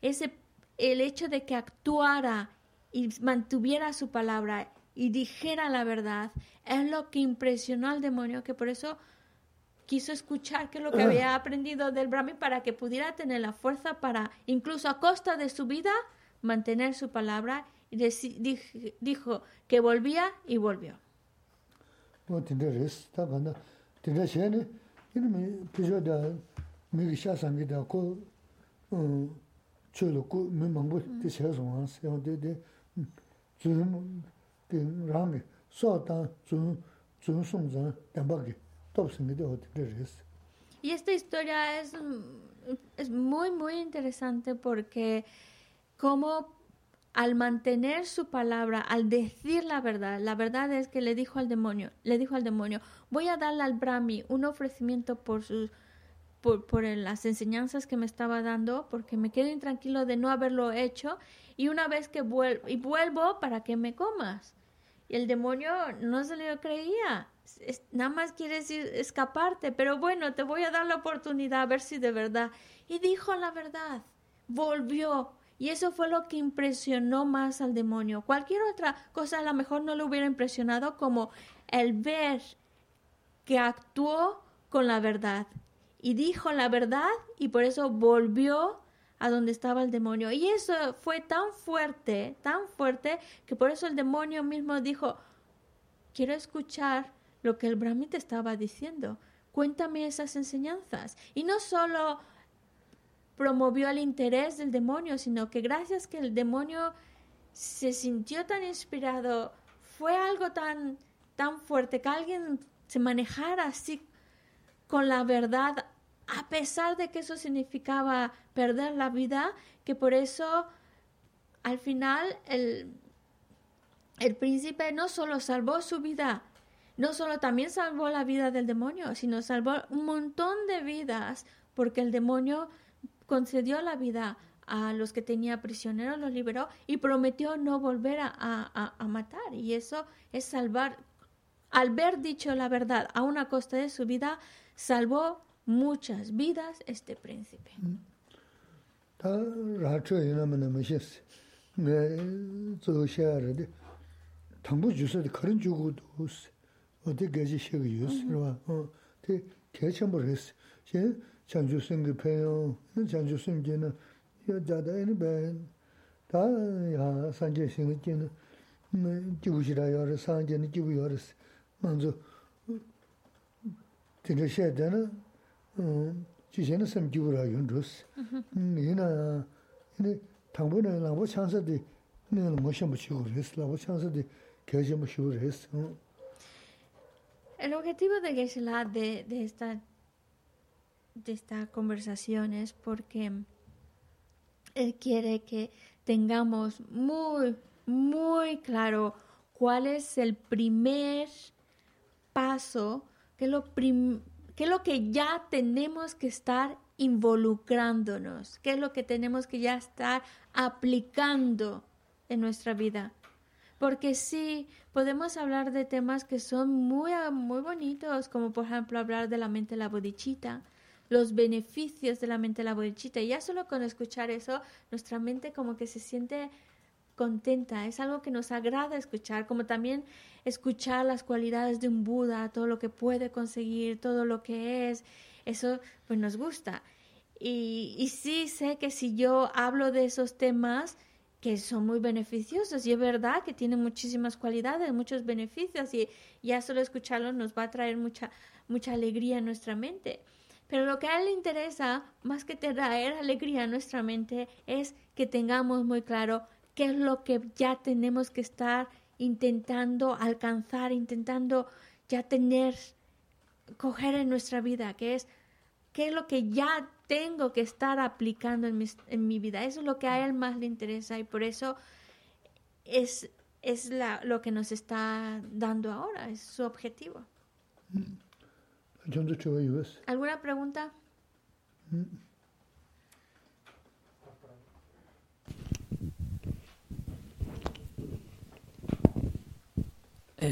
Ese, el hecho de que actuara y mantuviera su palabra y dijera la verdad es lo que impresionó al demonio, que por eso quiso escuchar que lo que había [CLEARS THROAT] aprendido del Brahmi para que pudiera tener la fuerza para, incluso a costa de su vida, mantener su palabra. Y dijo que volvía y volvió. Y esta historia es, mm, es muy, muy interesante porque como al mantener su palabra, al decir la verdad, la verdad es que le dijo al demonio, le dijo al demonio, voy a darle al Brahmi un ofrecimiento por sus por, por las enseñanzas que me estaba dando, porque me quedo intranquilo de no haberlo hecho, y una vez que vuelvo, y vuelvo para que me comas. Y el demonio no se lo creía, nada más quiere decir escaparte, pero bueno, te voy a dar la oportunidad a ver si de verdad. Y dijo la verdad, volvió. Y eso fue lo que impresionó más al demonio. Cualquier otra cosa a lo mejor no le hubiera impresionado como el ver que actuó con la verdad y dijo la verdad y por eso volvió a donde estaba el demonio. Y eso fue tan fuerte, tan fuerte, que por eso el demonio mismo dijo, quiero escuchar lo que el Brahmi te estaba diciendo. Cuéntame esas enseñanzas. Y no solo promovió el interés del demonio, sino que gracias que el demonio se sintió tan inspirado, fue algo tan, tan fuerte que alguien se manejara así con la verdad, a pesar de que eso significaba perder la vida, que por eso al final el, el príncipe no solo salvó su vida, no solo también salvó la vida del demonio, sino salvó un montón de vidas, porque el demonio concedió la vida a los que tenía prisioneros, los liberó y prometió no volver a, a, a matar. Y eso es salvar, al haber dicho la verdad a una costa de su vida, salvó muchas vidas este príncipe. Mm. Ta racho ina mana mishis. Ne zo shara de tangbo jusa de karin jugu dos. Ode gaji shig yus mm-hmm. rwa. Te kecham boris. She chanju sing peyo, chanju sing gena ya jada ene ben. Ta ya sanje sing gena. Ne jibu shira yar sanje ne jibu yar. Manzo. Tinje shedena chi sam gyubura yun dhus. Yina, yina, tangbo na langbo chansa di, yina langbo shambo shigo res, langbo chansa di, kaya. El objetivo de Geshe-la de, de, esta, de esta conversación es porque él quiere que tengamos muy, muy claro cuál es el primer paso, que es lo prim qué es lo que ya tenemos que estar involucrándonos, qué es lo que tenemos que ya estar aplicando en nuestra vida. Porque sí, podemos hablar de temas que son muy, muy bonitos, como por ejemplo hablar de la mente la bodichita, los beneficios de la mente de la bodichita. Y ya solo con escuchar eso, nuestra mente como que se siente contenta, es algo que nos agrada escuchar, como también escuchar las cualidades de un Buda, todo lo que puede conseguir, todo lo que es, eso pues nos gusta. Y, sí sé que si yo hablo de esos temas, que son muy beneficiosos y es verdad que tienen muchísimas cualidades, muchos beneficios y ya solo escucharlos nos va a traer mucha, mucha alegría en nuestra mente. Pero lo que a él le interesa, más que traer alegría a nuestra mente, es que tengamos muy claro qué es lo que ya tenemos que estar intentando alcanzar, intentando ya tener, coger en nuestra vida, que es qué es lo que ya tengo que estar aplicando en mi, en mi vida. Eso es lo que a él más le interesa y por eso es, es la, lo que nos está dando ahora, es su objetivo. ¿Alguna pregunta?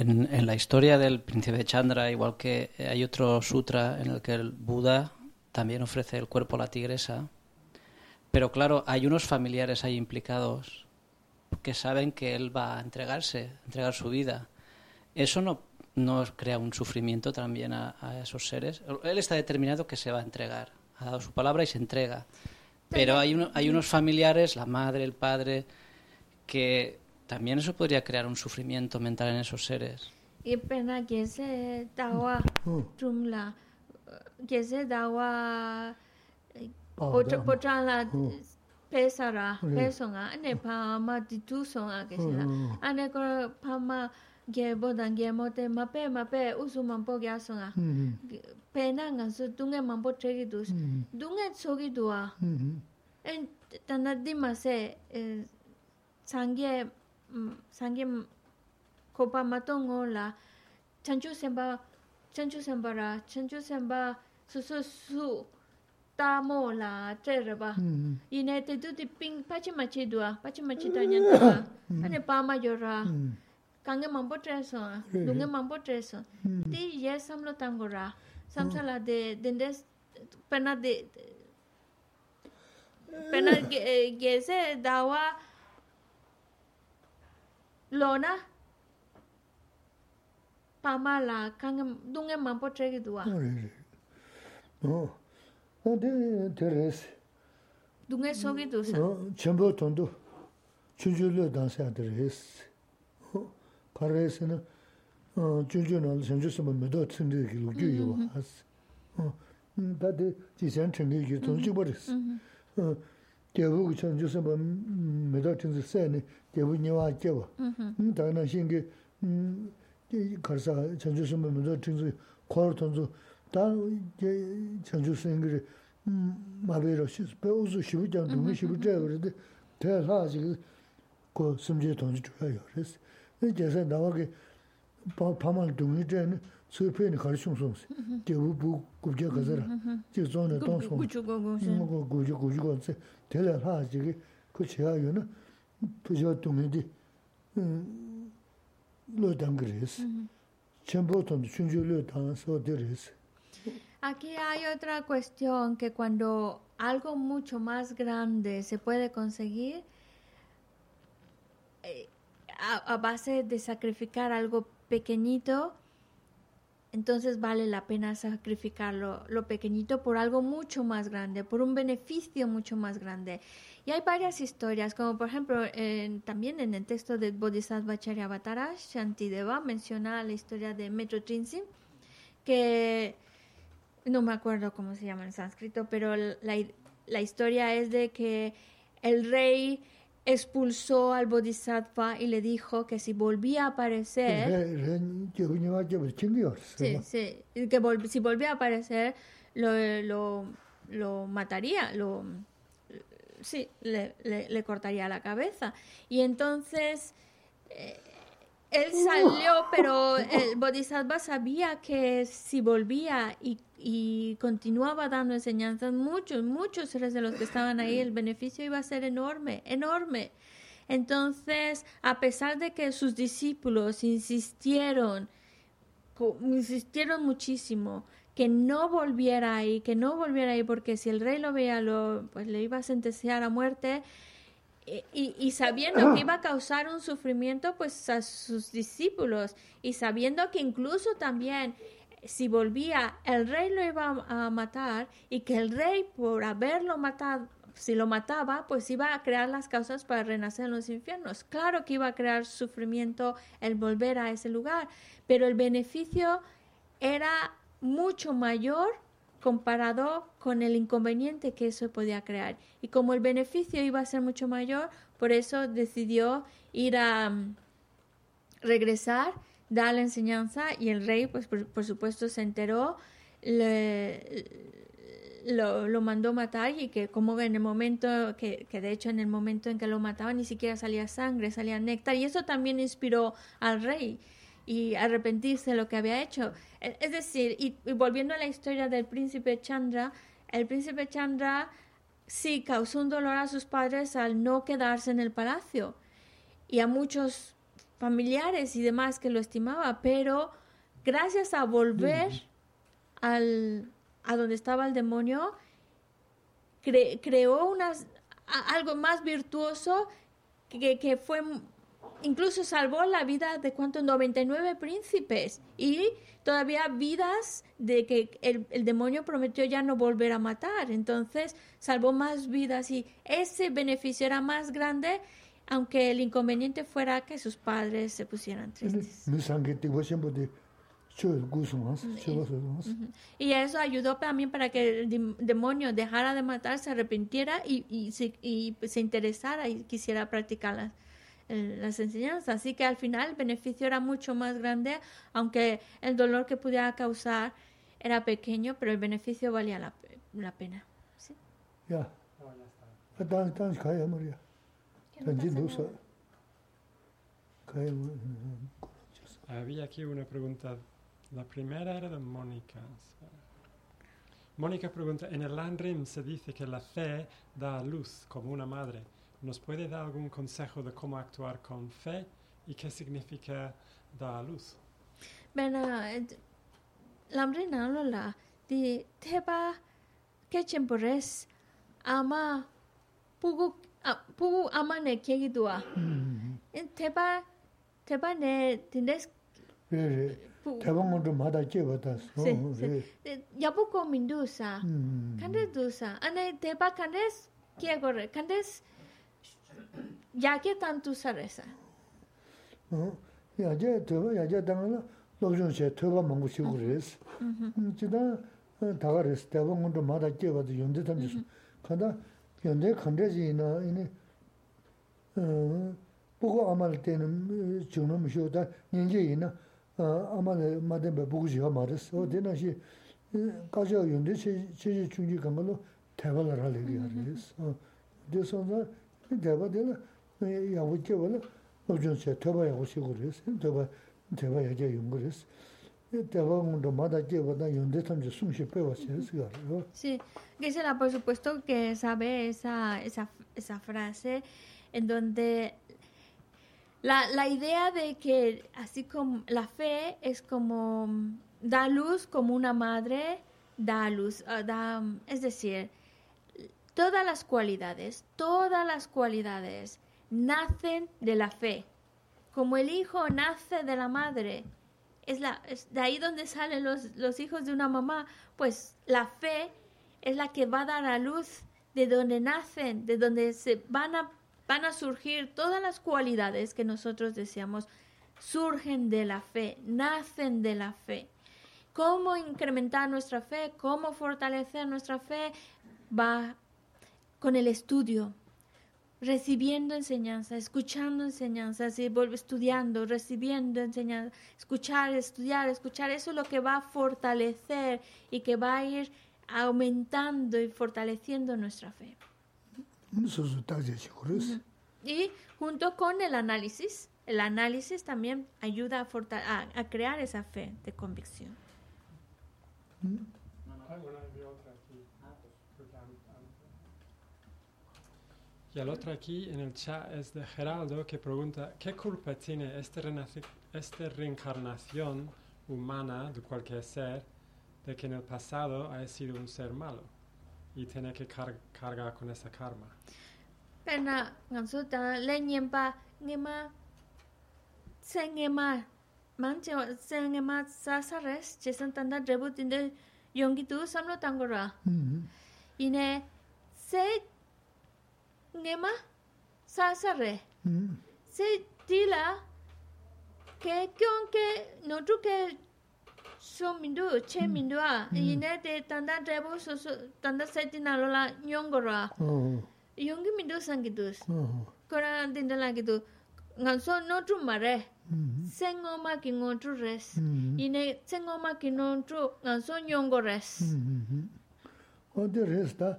En, en, la historia del príncipe Chandra, igual que hay otro sutra en el que el Buda también ofrece el cuerpo a la tigresa, pero claro, hay unos familiares ahí implicados que saben que él va a entregarse, entregar su vida. Eso no, no crea un sufrimiento también a, a, esos seres. Él está determinado que se va a entregar, ha dado su palabra y se entrega. Pero hay, uno, hay unos familiares, la madre, el padre, que también eso podría crear un sufrimiento mental en esos seres. Y pena que se dawa pochang la pesa ra, peso nga, ane pa ma di tu so nga gese la. Ane kora pa ma ge bodan ge mo te ma pe ma pe usu mampo gya so nga. Pe na nga su dunga mampo tregi dus. Dunga sogi dua. En tanda di sangye kopa mato ngo la chanchu semba chanchu semba ra chanchu semba su su su ta mo la tre ra ba. Mm, mm. Ine te tu ti ping pa chi ma chi dua pa chi ma chi ta nyan ta mm, ane pa ma yo ra. Kange mambo tre so dunge mambo tre so. Ti ye sam lo tang go ra. Sam sa la de den des pena de pena ge ge se dawa lo na pama la kanga dunga mampo tregi duwa no no de teres dunga sogi du sa chembo tondo chuju le dansa teres pares na chuju na senju sama medo tsindi ki lu gyu yu wa as da de ji sen tsindi ki tondo ji boris gyabu ku chan ju sanpa mida mm, tinsi sayani gyabu nyewa gyawa. Mm-hmm. Mm, Daga na shingi mm, karsa chan ju sanpa mida tinsi kwar tanzu, da chan ju sangi mabiro, pe uzu shibu kyan mm-hmm, dungi shibu mm-hmm. chaya waridi, pe laa zigi ko simji tanzu chaya warisi. Gyasa nawa ki pamal dungi chaya tsui ni khari. Aquí hay otra cuestión que cuando algo mucho más grande se puede conseguir eh, a base de sacrificar algo pequeñito, entonces vale la pena sacrificar lo, pequeñito por algo mucho más grande, por un beneficio mucho más grande. Y hay varias historias, como por ejemplo, también en el texto de Bodhisattva Charyavatara, Shantideva menciona la historia de Metro Trinsim, que no me acuerdo cómo se llama en sánscrito, pero la, la historia es de que el rey expulsó al bodhisattva y le dijo que si volvía a aparecer, sí, sí, que si volvía a aparecer, lo, lo, lo mataría, lo, sí, le, le, cortaría la cabeza. Y entonces eh, él salió, pero [LAUGHS] el Bodhisattva sabía que si volvía y, y continuaba dando enseñanzas, muchos, muchos seres de los que estaban ahí, el beneficio iba a ser enorme, enorme. Entonces, a pesar de que sus discípulos insistieron, insistieron muchísimo que no volviera ahí, que no volviera ahí, porque si el rey lo veía, lo, pues le iba a sentenciar a muerte. Y, y- sabiendo que iba a causar un sufrimiento pues a sus discípulos. Y sabiendo que incluso también si volvía el rey lo iba a matar y que el rey por haberlo matado si lo mataba pues iba a crear las causas para renacer en los infiernos. Claro que iba a crear sufrimiento el volver a ese lugar pero el beneficio era mucho mayor comparado con el inconveniente que eso podía crear. Y como el beneficio iba a ser mucho mayor, por eso decidió ir a mm, regresar, dar la enseñanza y el rey, pues por, supuesto, se enteró, le- lo, lo mandó matar y que como en el momento, que, que de hecho en el momento en que lo mataban ni siquiera salía sangre, salía néctar y eso también inspiró al rey y arrepentirse de lo que había hecho. E- Es decir, y, y volviendo a la historia del príncipe Chandra, el príncipe Chandra sí causó un dolor a sus padres al no quedarse en el palacio y a muchos familiares y demás que lo estimaba, pero gracias a volver al, a donde estaba el demonio, cre- creó unas, a- algo más virtuoso que, que fue incluso salvó la vida de cuántos 99 príncipes y todavía vidas de que el, demonio prometió ya no volver a matar. Entonces salvó más vidas y ese beneficio era más grande, aunque el inconveniente fuera que sus padres se pusieran tristes. Y eso ayudó también para que el demonio dejara de matar, se arrepintiera y, y, se, y se interesara y quisiera practicarlas las enseñanzas. Así que al final el beneficio era mucho más grande, aunque el dolor que pudiera causar era pequeño, pero el beneficio valía la, la pena. ¿sí? Ya. Ah, había aquí una pregunta. La primera era de Mónica. Mónica pregunta, en el Landrim se dice que la fe da luz como una madre. ¿Nos puede dar algún consejo de cómo actuar con fe y qué significa dar a luz? Bueno, eh, lamrina la di teba que chimpores ama pugu pugu ama ne kegi dua. Teba teba ne tindes Teba ngundu mada cheba tas. Yabu ko mindu sa. Kandes du sa. Ane teba kandes kia gore. Kandes kiegore. Kandes yake tantu saresa. 어. 야제 더 야제 당나 노정체 더가 먹고 싶고 그랬어. 음. 지다 다가랬어. 대방원도 마다 깨봐도 연대 던졌어. 간다. 연대 컨데지나 이네 어. 보고 아말 때는 정놈 쉬었다. 년제이나 어 아마네 마데베 보고 지가 말했어. 어디나시 가져 연대 체 체제 중지 간 걸로 대화를 하려고 하랬어. 어. 그래서 대화들 야고 깨버려. 노정체 더봐야 오시고 그랬어. 더봐 대바 야제 용거스 대바 온도 마다 제보다 용데 탐지 숨쉬 빼와 시스가 Sí, Gisela, por supuesto que sabe esa, esa, esa frase en donde la, la idea de que así como la fe es como mm, da luz como una madre da luz, ah, da, mm, es decir, todas las cualidades, todas las cualidades nacen de la fe. Como el hijo nace de la madre, es, la, es de ahí donde salen los, los hijos de una mamá, pues la fe es la que va a dar a luz de donde nacen, de donde se van a, van a surgir todas las cualidades que nosotros deseamos, surgen de la fe, nacen de la fe. ¿Cómo incrementar nuestra fe? ¿Cómo fortalecer nuestra fe? Va con el estudio, recibiendo enseñanza, escuchando enseñanza, así estudiando, recibiendo enseñanza, escuchar, estudiar, escuchar, eso es lo que va a fortalecer y que va a ir aumentando y fortaleciendo nuestra fe. Y junto con el análisis, el análisis también ayuda a, a crear esa fe de convicción. Y el otro aquí en el chat es de Geraldo que pregunta, ¿qué culpa tiene esta, renaci- esta reencarnación humana de cualquier ser de que en el pasado haya sido un ser malo y tiene que car- cargar con esa karma? Pena ngansu ta lenyen pa ngema sengema manche sengema sasares chesan tanda debut inde yongi tu samlo tangora ine se nge ma sa sa re se ti la ke kyong ke no tu ke so min du che min du a ine te tanda trebo so so tanda se ti na lo la nyong go ra yong min du sang gi du kora den la gi du ngan so no tu ma re sen ngo ma ki ngo tu res ine sen ngo ma ki no tu ngan so nyong go res o de res ta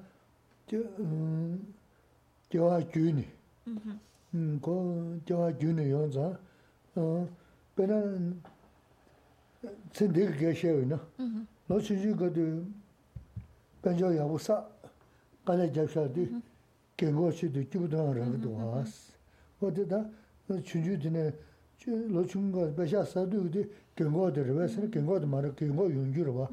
dewa gyuni. Mm-hmm. Hmm, ko dewa gyuni yonza, pena tsindegi geshewe na, mm-hmm. lo chiji gado penjo yabu sa, kane jabsha di mm-hmm. gengo chi di kibudang rangdo waas. Ote hmm, da chunju dine, lo chunga besha sadu di gengo di rwa, sani gengo di mara gengo yungyu rwa,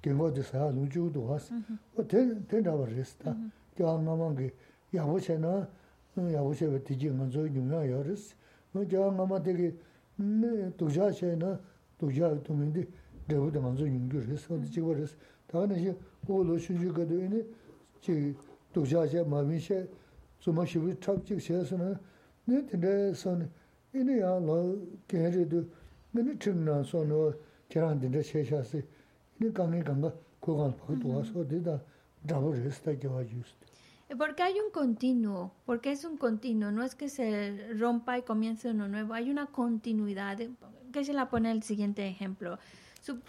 gengo di saya lungju waas. Ote ten raba res da, dewa ngamangi ten da res da ja nga ma ge yabu che na yabu che di ji ngan zo yung ya ya res no ja nga ma de ge ne du ja che na du ja du min di debu de ngan zo yungju res o di ji wa res 다는 이제 오로 순주가도 이네 지 도자제 마미셰 좀마시비 탑직 세서는 네 근데 선 이네야 너 걔네도 근데 증나 선어 계란인데 셰샤스 이네 강에 간가 고간 보고 와서 되다 잡을 했다 겨와 주스 Porque hay un continuo, porque es un continuo, no es que se rompa y comience uno nuevo, hay una continuidad. Que se la pone el siguiente ejemplo. Su-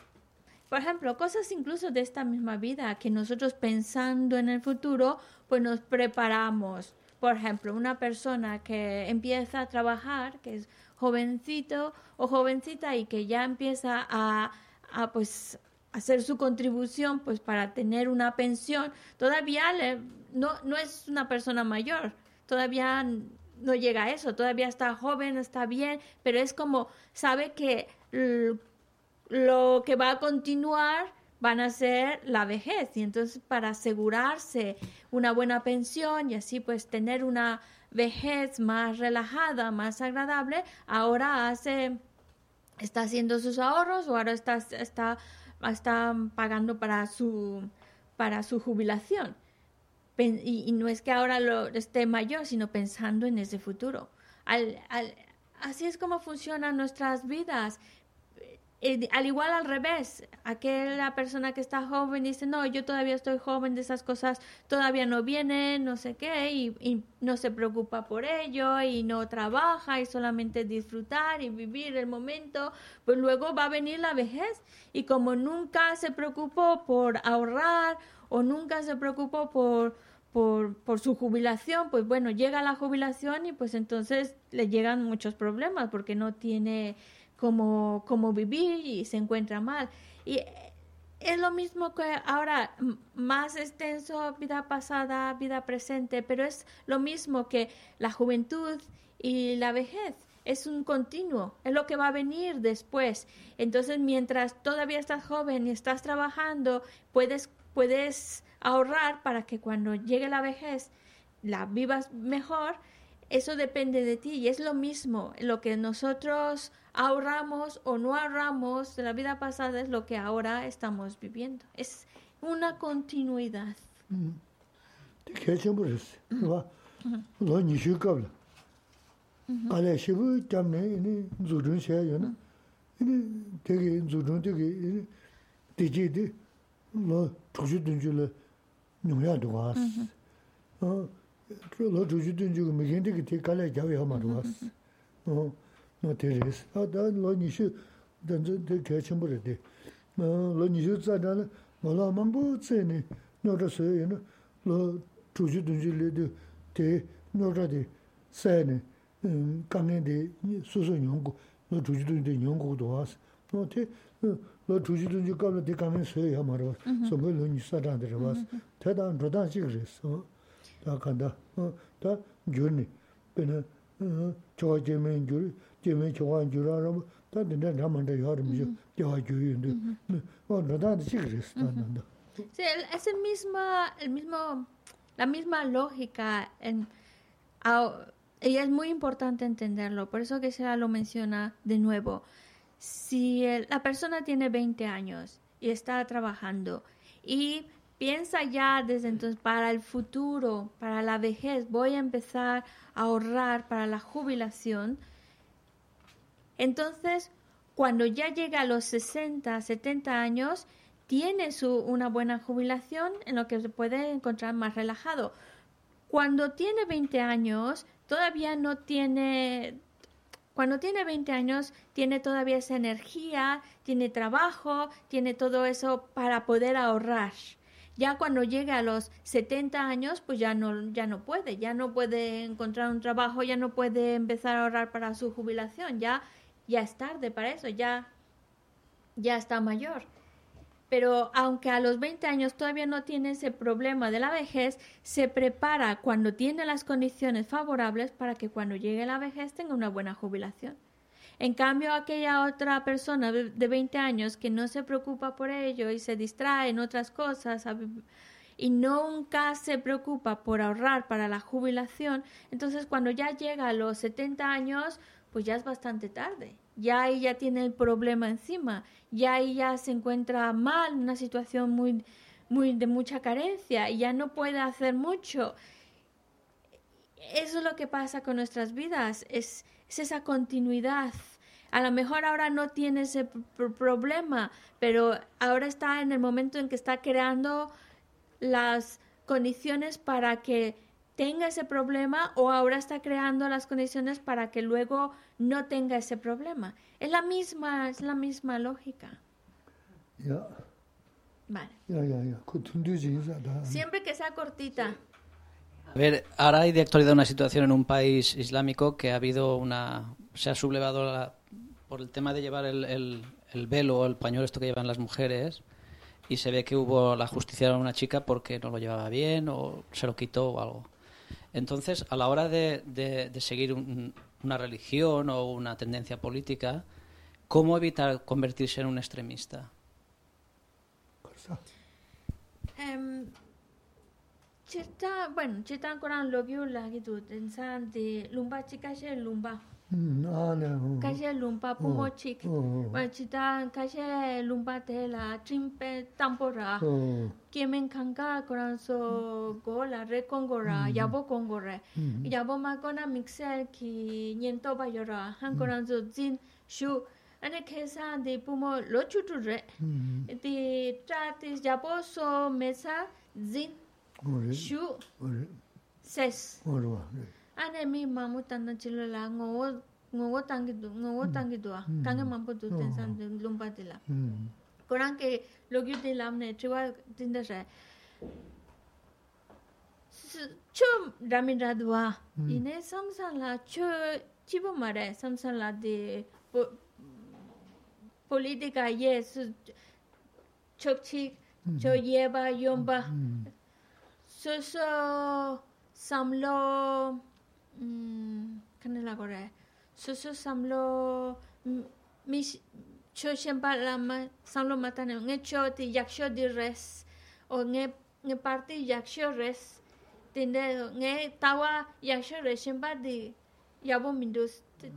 por ejemplo, cosas incluso de esta misma vida, que nosotros pensando en el futuro, pues nos preparamos. Por ejemplo, una persona que empieza a trabajar, que es jovencito o jovencita y que ya empieza a, a, pues hacer su contribución pues para tener una pensión, todavía le- no, no es una persona mayor, todavía no llega a eso, todavía está joven, está bien, pero es como sabe que lo que va a continuar van a ser la vejez y entonces para asegurarse una buena pensión y así pues tener una vejez más relajada, más agradable, ahora hace está haciendo sus ahorros o ahora está está está pagando para su para su jubilación. Y, y no es que ahora lo esté mayor, sino pensando en ese futuro. Al- al- así es como funcionan nuestras vidas. Eh, al igual al revés, aquella persona que está joven dice, no, yo todavía estoy joven, de esas cosas todavía no vienen, no sé qué, y, no se preocupa por ello, y no trabaja, y solamente disfrutar y vivir el momento, pues luego va a venir la vejez, y como nunca se preocupó por ahorrar, o nunca se preocupó por, por, por su jubilación, pues bueno, llega la jubilación y pues entonces le llegan muchos problemas porque no tiene cómo, cómo vivir y se encuentra mal. Y es lo mismo que ahora, más extenso, vida pasada, vida presente, pero es lo mismo que la juventud y la vejez. Es un continuo, es lo que va a venir después. Entonces, mientras todavía estás joven y estás trabajando, puedes, puedes ahorrar para que cuando llegue la vejez la vivas mejor. Eso depende de ti y es lo mismo. Lo que nosotros ahorramos o no ahorramos de la vida pasada es lo que ahora estamos viviendo. Es una continuidad. Tī no te res. A da lo nishu, danzo te kaya chenpo re de. Lo nishu tsa dana, ma la mambu tse ne, no ra se ye na, lo tuju dunju le de, te no ra de, se ne, kange de, su su nyongu, lo tuju dunju de nyongu do waas. No te, lo tuju dunju kabla de kange se ya ma ra songo lo nishu tsa dana de ra waas. Te dan, ro dan shik res. Da kanda, da gyur ne, pena, chawa jemen gyur, rā, tā tēnā rā māndā yā rā mī shō, gyā gyur yu ndū. Rō tā tā chīk rīs, tā tā tā. Sí, el- es el mismo, la misma lógica. En, au- y es muy importante entenderlo. Por eso que Sera lo menciona de nuevo. Si el- la persona tiene 20 años y está trabajando y piensa ya desde entonces para el futuro, para la vejez, voy a empezar a ahorrar para la jubilación, entonces, cuando ya llega a los 60, 70 años, tiene su, una buena jubilación en lo que se puede encontrar más relajado. Cuando tiene 20 años, todavía no tiene... Cuando tiene 20 años, tiene todavía esa energía, tiene trabajo, tiene todo eso para poder ahorrar. Ya cuando llega a los 70 años, pues ya no, ya no puede, ya no puede encontrar un trabajo, ya no puede empezar a ahorrar para su jubilación, ya, ya es tarde para eso, ya, ya está mayor. Pero aunque a los 20 años todavía no tiene ese problema de la vejez, se prepara cuando tiene las condiciones favorables para que cuando llegue la vejez tenga una buena jubilación. En cambio, aquella otra persona de de 20 años que no se preocupa por ello y se distrae en otras cosas y nunca se preocupa por ahorrar para la jubilación, entonces cuando ya llega a los 70 años, pues ya es bastante tarde. Ya ahí ya tiene el problema encima, ya ahí ya se encuentra mal, una situación muy, muy de mucha carencia y ya no puede hacer mucho. Eso es lo que pasa con nuestras vidas, es, es esa continuidad. A lo mejor ahora no tiene ese pr- problema, pero ahora está en el momento en que está creando las condiciones para que tenga ese problema o ahora está creando las condiciones para que luego no tenga ese problema. Es la misma, es la misma lógica. Ya, Vale. ya, ya, ya. Siempre que sea cortita. A ver, ahora hay de actualidad una situación en un país islámico que ha habido una. se ha sublevado la- por el tema de llevar el, el- el velo o el pañuelo, esto que llevan las mujeres, y se ve que hubo la justicia a una chica porque no lo llevaba bien o se lo quitó o algo. Entonces, a la hora de, de- de seguir un- una religión o una tendencia política, ¿cómo evitar convertirse en un extremista? Em, chita, bueno, chita Quran lo vio la tú insan de lumba chica she lumba. kashe lumpa pumo chik chita kashe lumpa te la chimpe tampo ra kemen kanka koran so go la re kongo ra yabo kongo re yabo ma kona mixe ki nyento ba yora han koran so jin shu ane khesa de pumo lo chutu re ti ta ti yabo so mesa jin shu ses 안에 미 마무 탄나 질라 ngō ngō tangi du ngō hmm. tangi du hmm. tangi mampo du tensan hmm. lumba de la kurang ke logi de lam ne triwa din da sa chu ramin ra du wa ine samsan la chu chibo mare samsan la de politika ye su chok chi cho yeba yomba so so samlo 음 kanila kore susu samlo mi cho shenpa lama samlo matane nge cho ti yaksho di res o nge nge parti yaksho res tinde nge tawa yaksho res shenpa di yabo mindu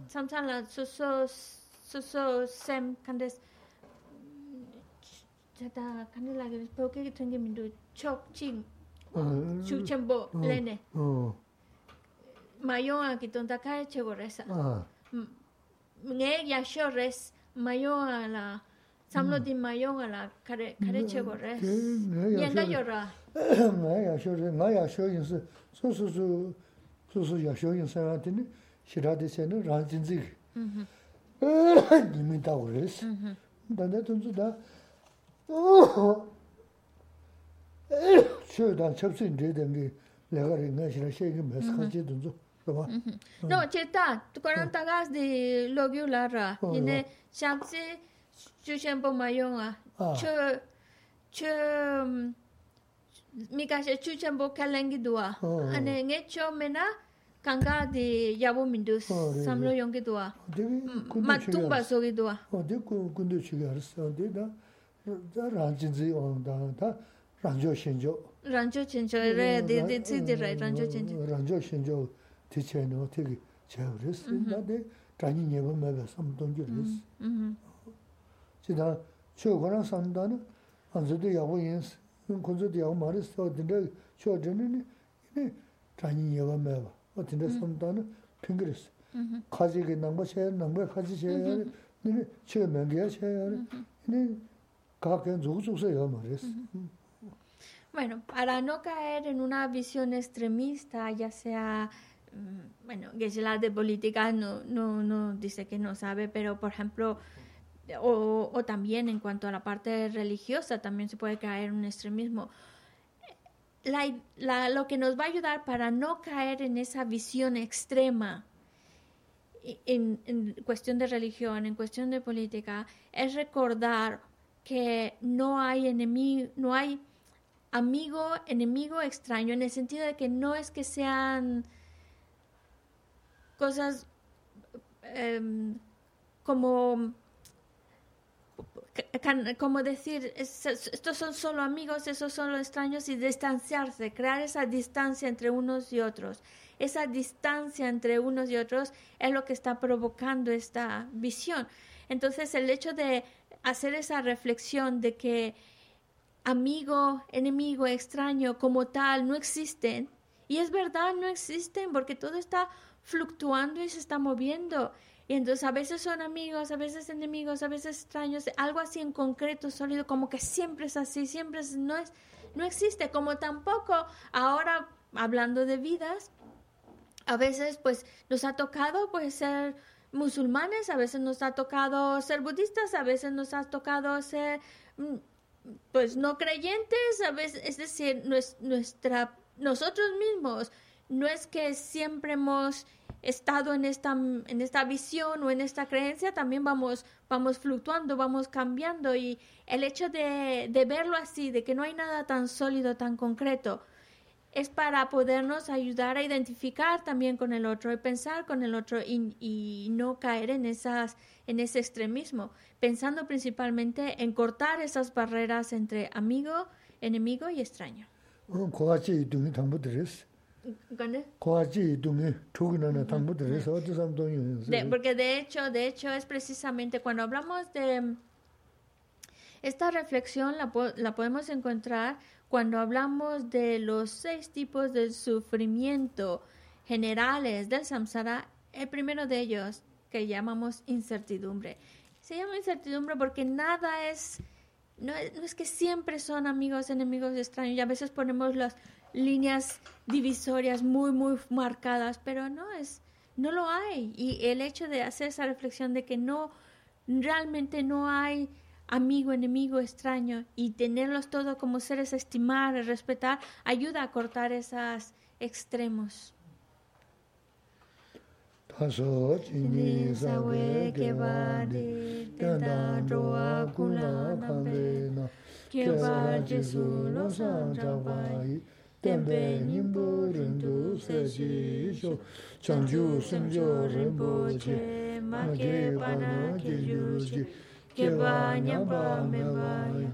samsan la susu susu sem kandes jata kanila kore poke ki mindu chok ching chuk chenpo lene oh mayon ki tonta ka chego resa. Ah. Nge ya sho res mayon ala samlo di hmm. mayon ala kare kare hmm. chego res. Yenga yora. [COUGHS] ma ya sho re ma ya sho yin su su su su su su ya sho yin sa ya tin shira de se no ran jin zi mm-hmm. [COUGHS] ni mi ta go res mm-hmm. da da tun zu da [COUGHS] chö dan chöp sin de de ngi le ga re nga shira she ngi mes ka mm-hmm. che dun zu. No, cheta, koranta gas di lobyu lara, ine shamsi shushenpo mayonga, chu, chu, mikashe chuchenpo kalengi duwa, ane nge cho mena kanga di yabu mindu samlo yongi duwa, matumba sogi duwa. O, di kundu chigi haris, di da, da ranjinzi onda, da ranjo shenjo. Ranjo shenjo, re, di, di, di, di, ranjo shenjo. Ranjo shenjo. tiche no tiki cheo res, mm-hmm. dade chanyi nyeba mebe samdongi res. Chidana cheo kora samdana, anzo de yago yens, kunzo de yago maris, o dinda cheo dini ni chanyi nyeba meba, o dinda samdana mm-hmm. pingi res. Mm-hmm. Kaji ki nangba cheo, nangba kaji cheo, nini cheo mengiya cheo, nini kaken zugu zugsa yago maris. Bueno, para no caer en una visión extremista, ya sea bueno, Geshe-la de política no, no, no dice que no sabe, pero por ejemplo, o, o también en cuanto a la parte religiosa, también se puede caer un extremismo. La, la- lo que nos va a ayudar para no caer en esa visión extrema en, en cuestión de religión, en cuestión de política, es recordar que no hay enemigo, no hay amigo, enemigo, extraño, en el sentido de que no es que sean cosas em, como como decir es- es- estos son solo amigos, esos son los extraños y distanciarse, crear esa distancia entre unos y otros. Esa distancia entre unos y otros es lo que está provocando esta visión. Entonces el hecho de hacer esa reflexión de que amigo, enemigo, extraño como tal no existen. Y es verdad, no existen porque todo está fluctuando y se está moviendo. Y entonces a veces son amigos, a veces enemigos, a veces extraños, algo así en concreto, sólido, como que siempre es así, siempre es- no es, no existe, como tampoco ahora hablando de vidas, a veces pues nos ha tocado pues ser musulmanes, a veces nos ha tocado ser budistas, a veces nos ha tocado ser mm, pues no creyentes, a veces, es decir, nues- nuestra, nosotros mismos, no es que siempre hemos estado en esta, en esta visión o en esta creencia, también vamos, vamos fluctuando, vamos cambiando y el hecho de, de verlo así, de que no hay nada tan sólido, tan concreto, es para podernos ayudar a identificar también con el otro y pensar con el otro y, y no caer en esas en ese extremismo, pensando principalmente en cortar esas barreras entre amigo, enemigo y extraño. ¿Cuándo? De, porque de hecho, de hecho es precisamente cuando hablamos de mm, esta reflexión la, la podemos encontrar cuando hablamos de los seis tipos de sufrimiento generales del samsara. El primero de ellos que llamamos incertidumbre. Se llama incertidumbre porque nada es no, no es que siempre son amigos, enemigos, extraños. Y a veces ponemos los líneas divisorias muy, muy marcadas, pero no es, no lo hay. Y el hecho de hacer esa reflexión de que no, realmente no hay amigo, enemigo, extraño, y tenerlos todos como seres a estimar, a respetar, ayuda a cortar esas, extremos. taso chini sawe keba di tenda roa kula keba jesu lo san tenpe nimbu rindu sechi sho, chanju semjo rinpo che, ma ke pana ke yuji, ke pa nyamba memba ya,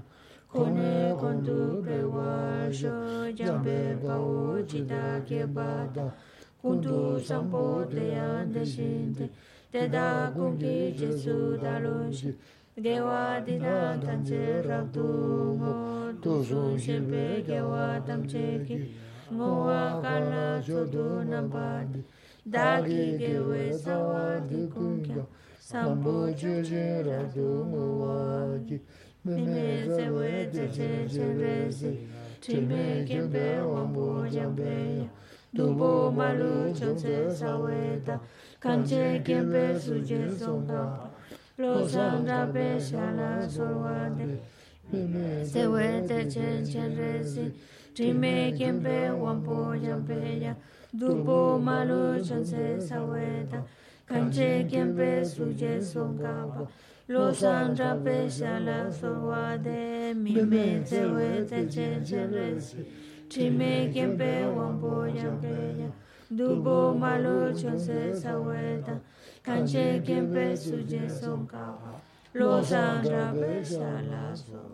kone kondu pewa sho, jambe pao chita ke bata, kundu sampo teyan deshinte, teda kungi jesu dalonshi, dewa dina tanche rabdu ngo, 도수 신베 개와 담체기 모와 갈라 조도 남바디 다기 개웨 사와디 군겨 삼보 주지라도 모와기 메메 세웨 제제제레시 팀베 개베 원보 장베 두보 말로 전세 사웨다 간제 개베 수제 송다 로상다베 샬라 소와데 Sewe te chen chen resi Time kempe wambo jambe ya Dubo malu chonse saweta Kanche kempe suje songa Lo sandra pe shala sorwade Mime sewe te chen chen resi Chime kempe wambo yampeya, dubo malo chonse saweta, kanche kempe suje sonkawa, lo sandra besa la sowa.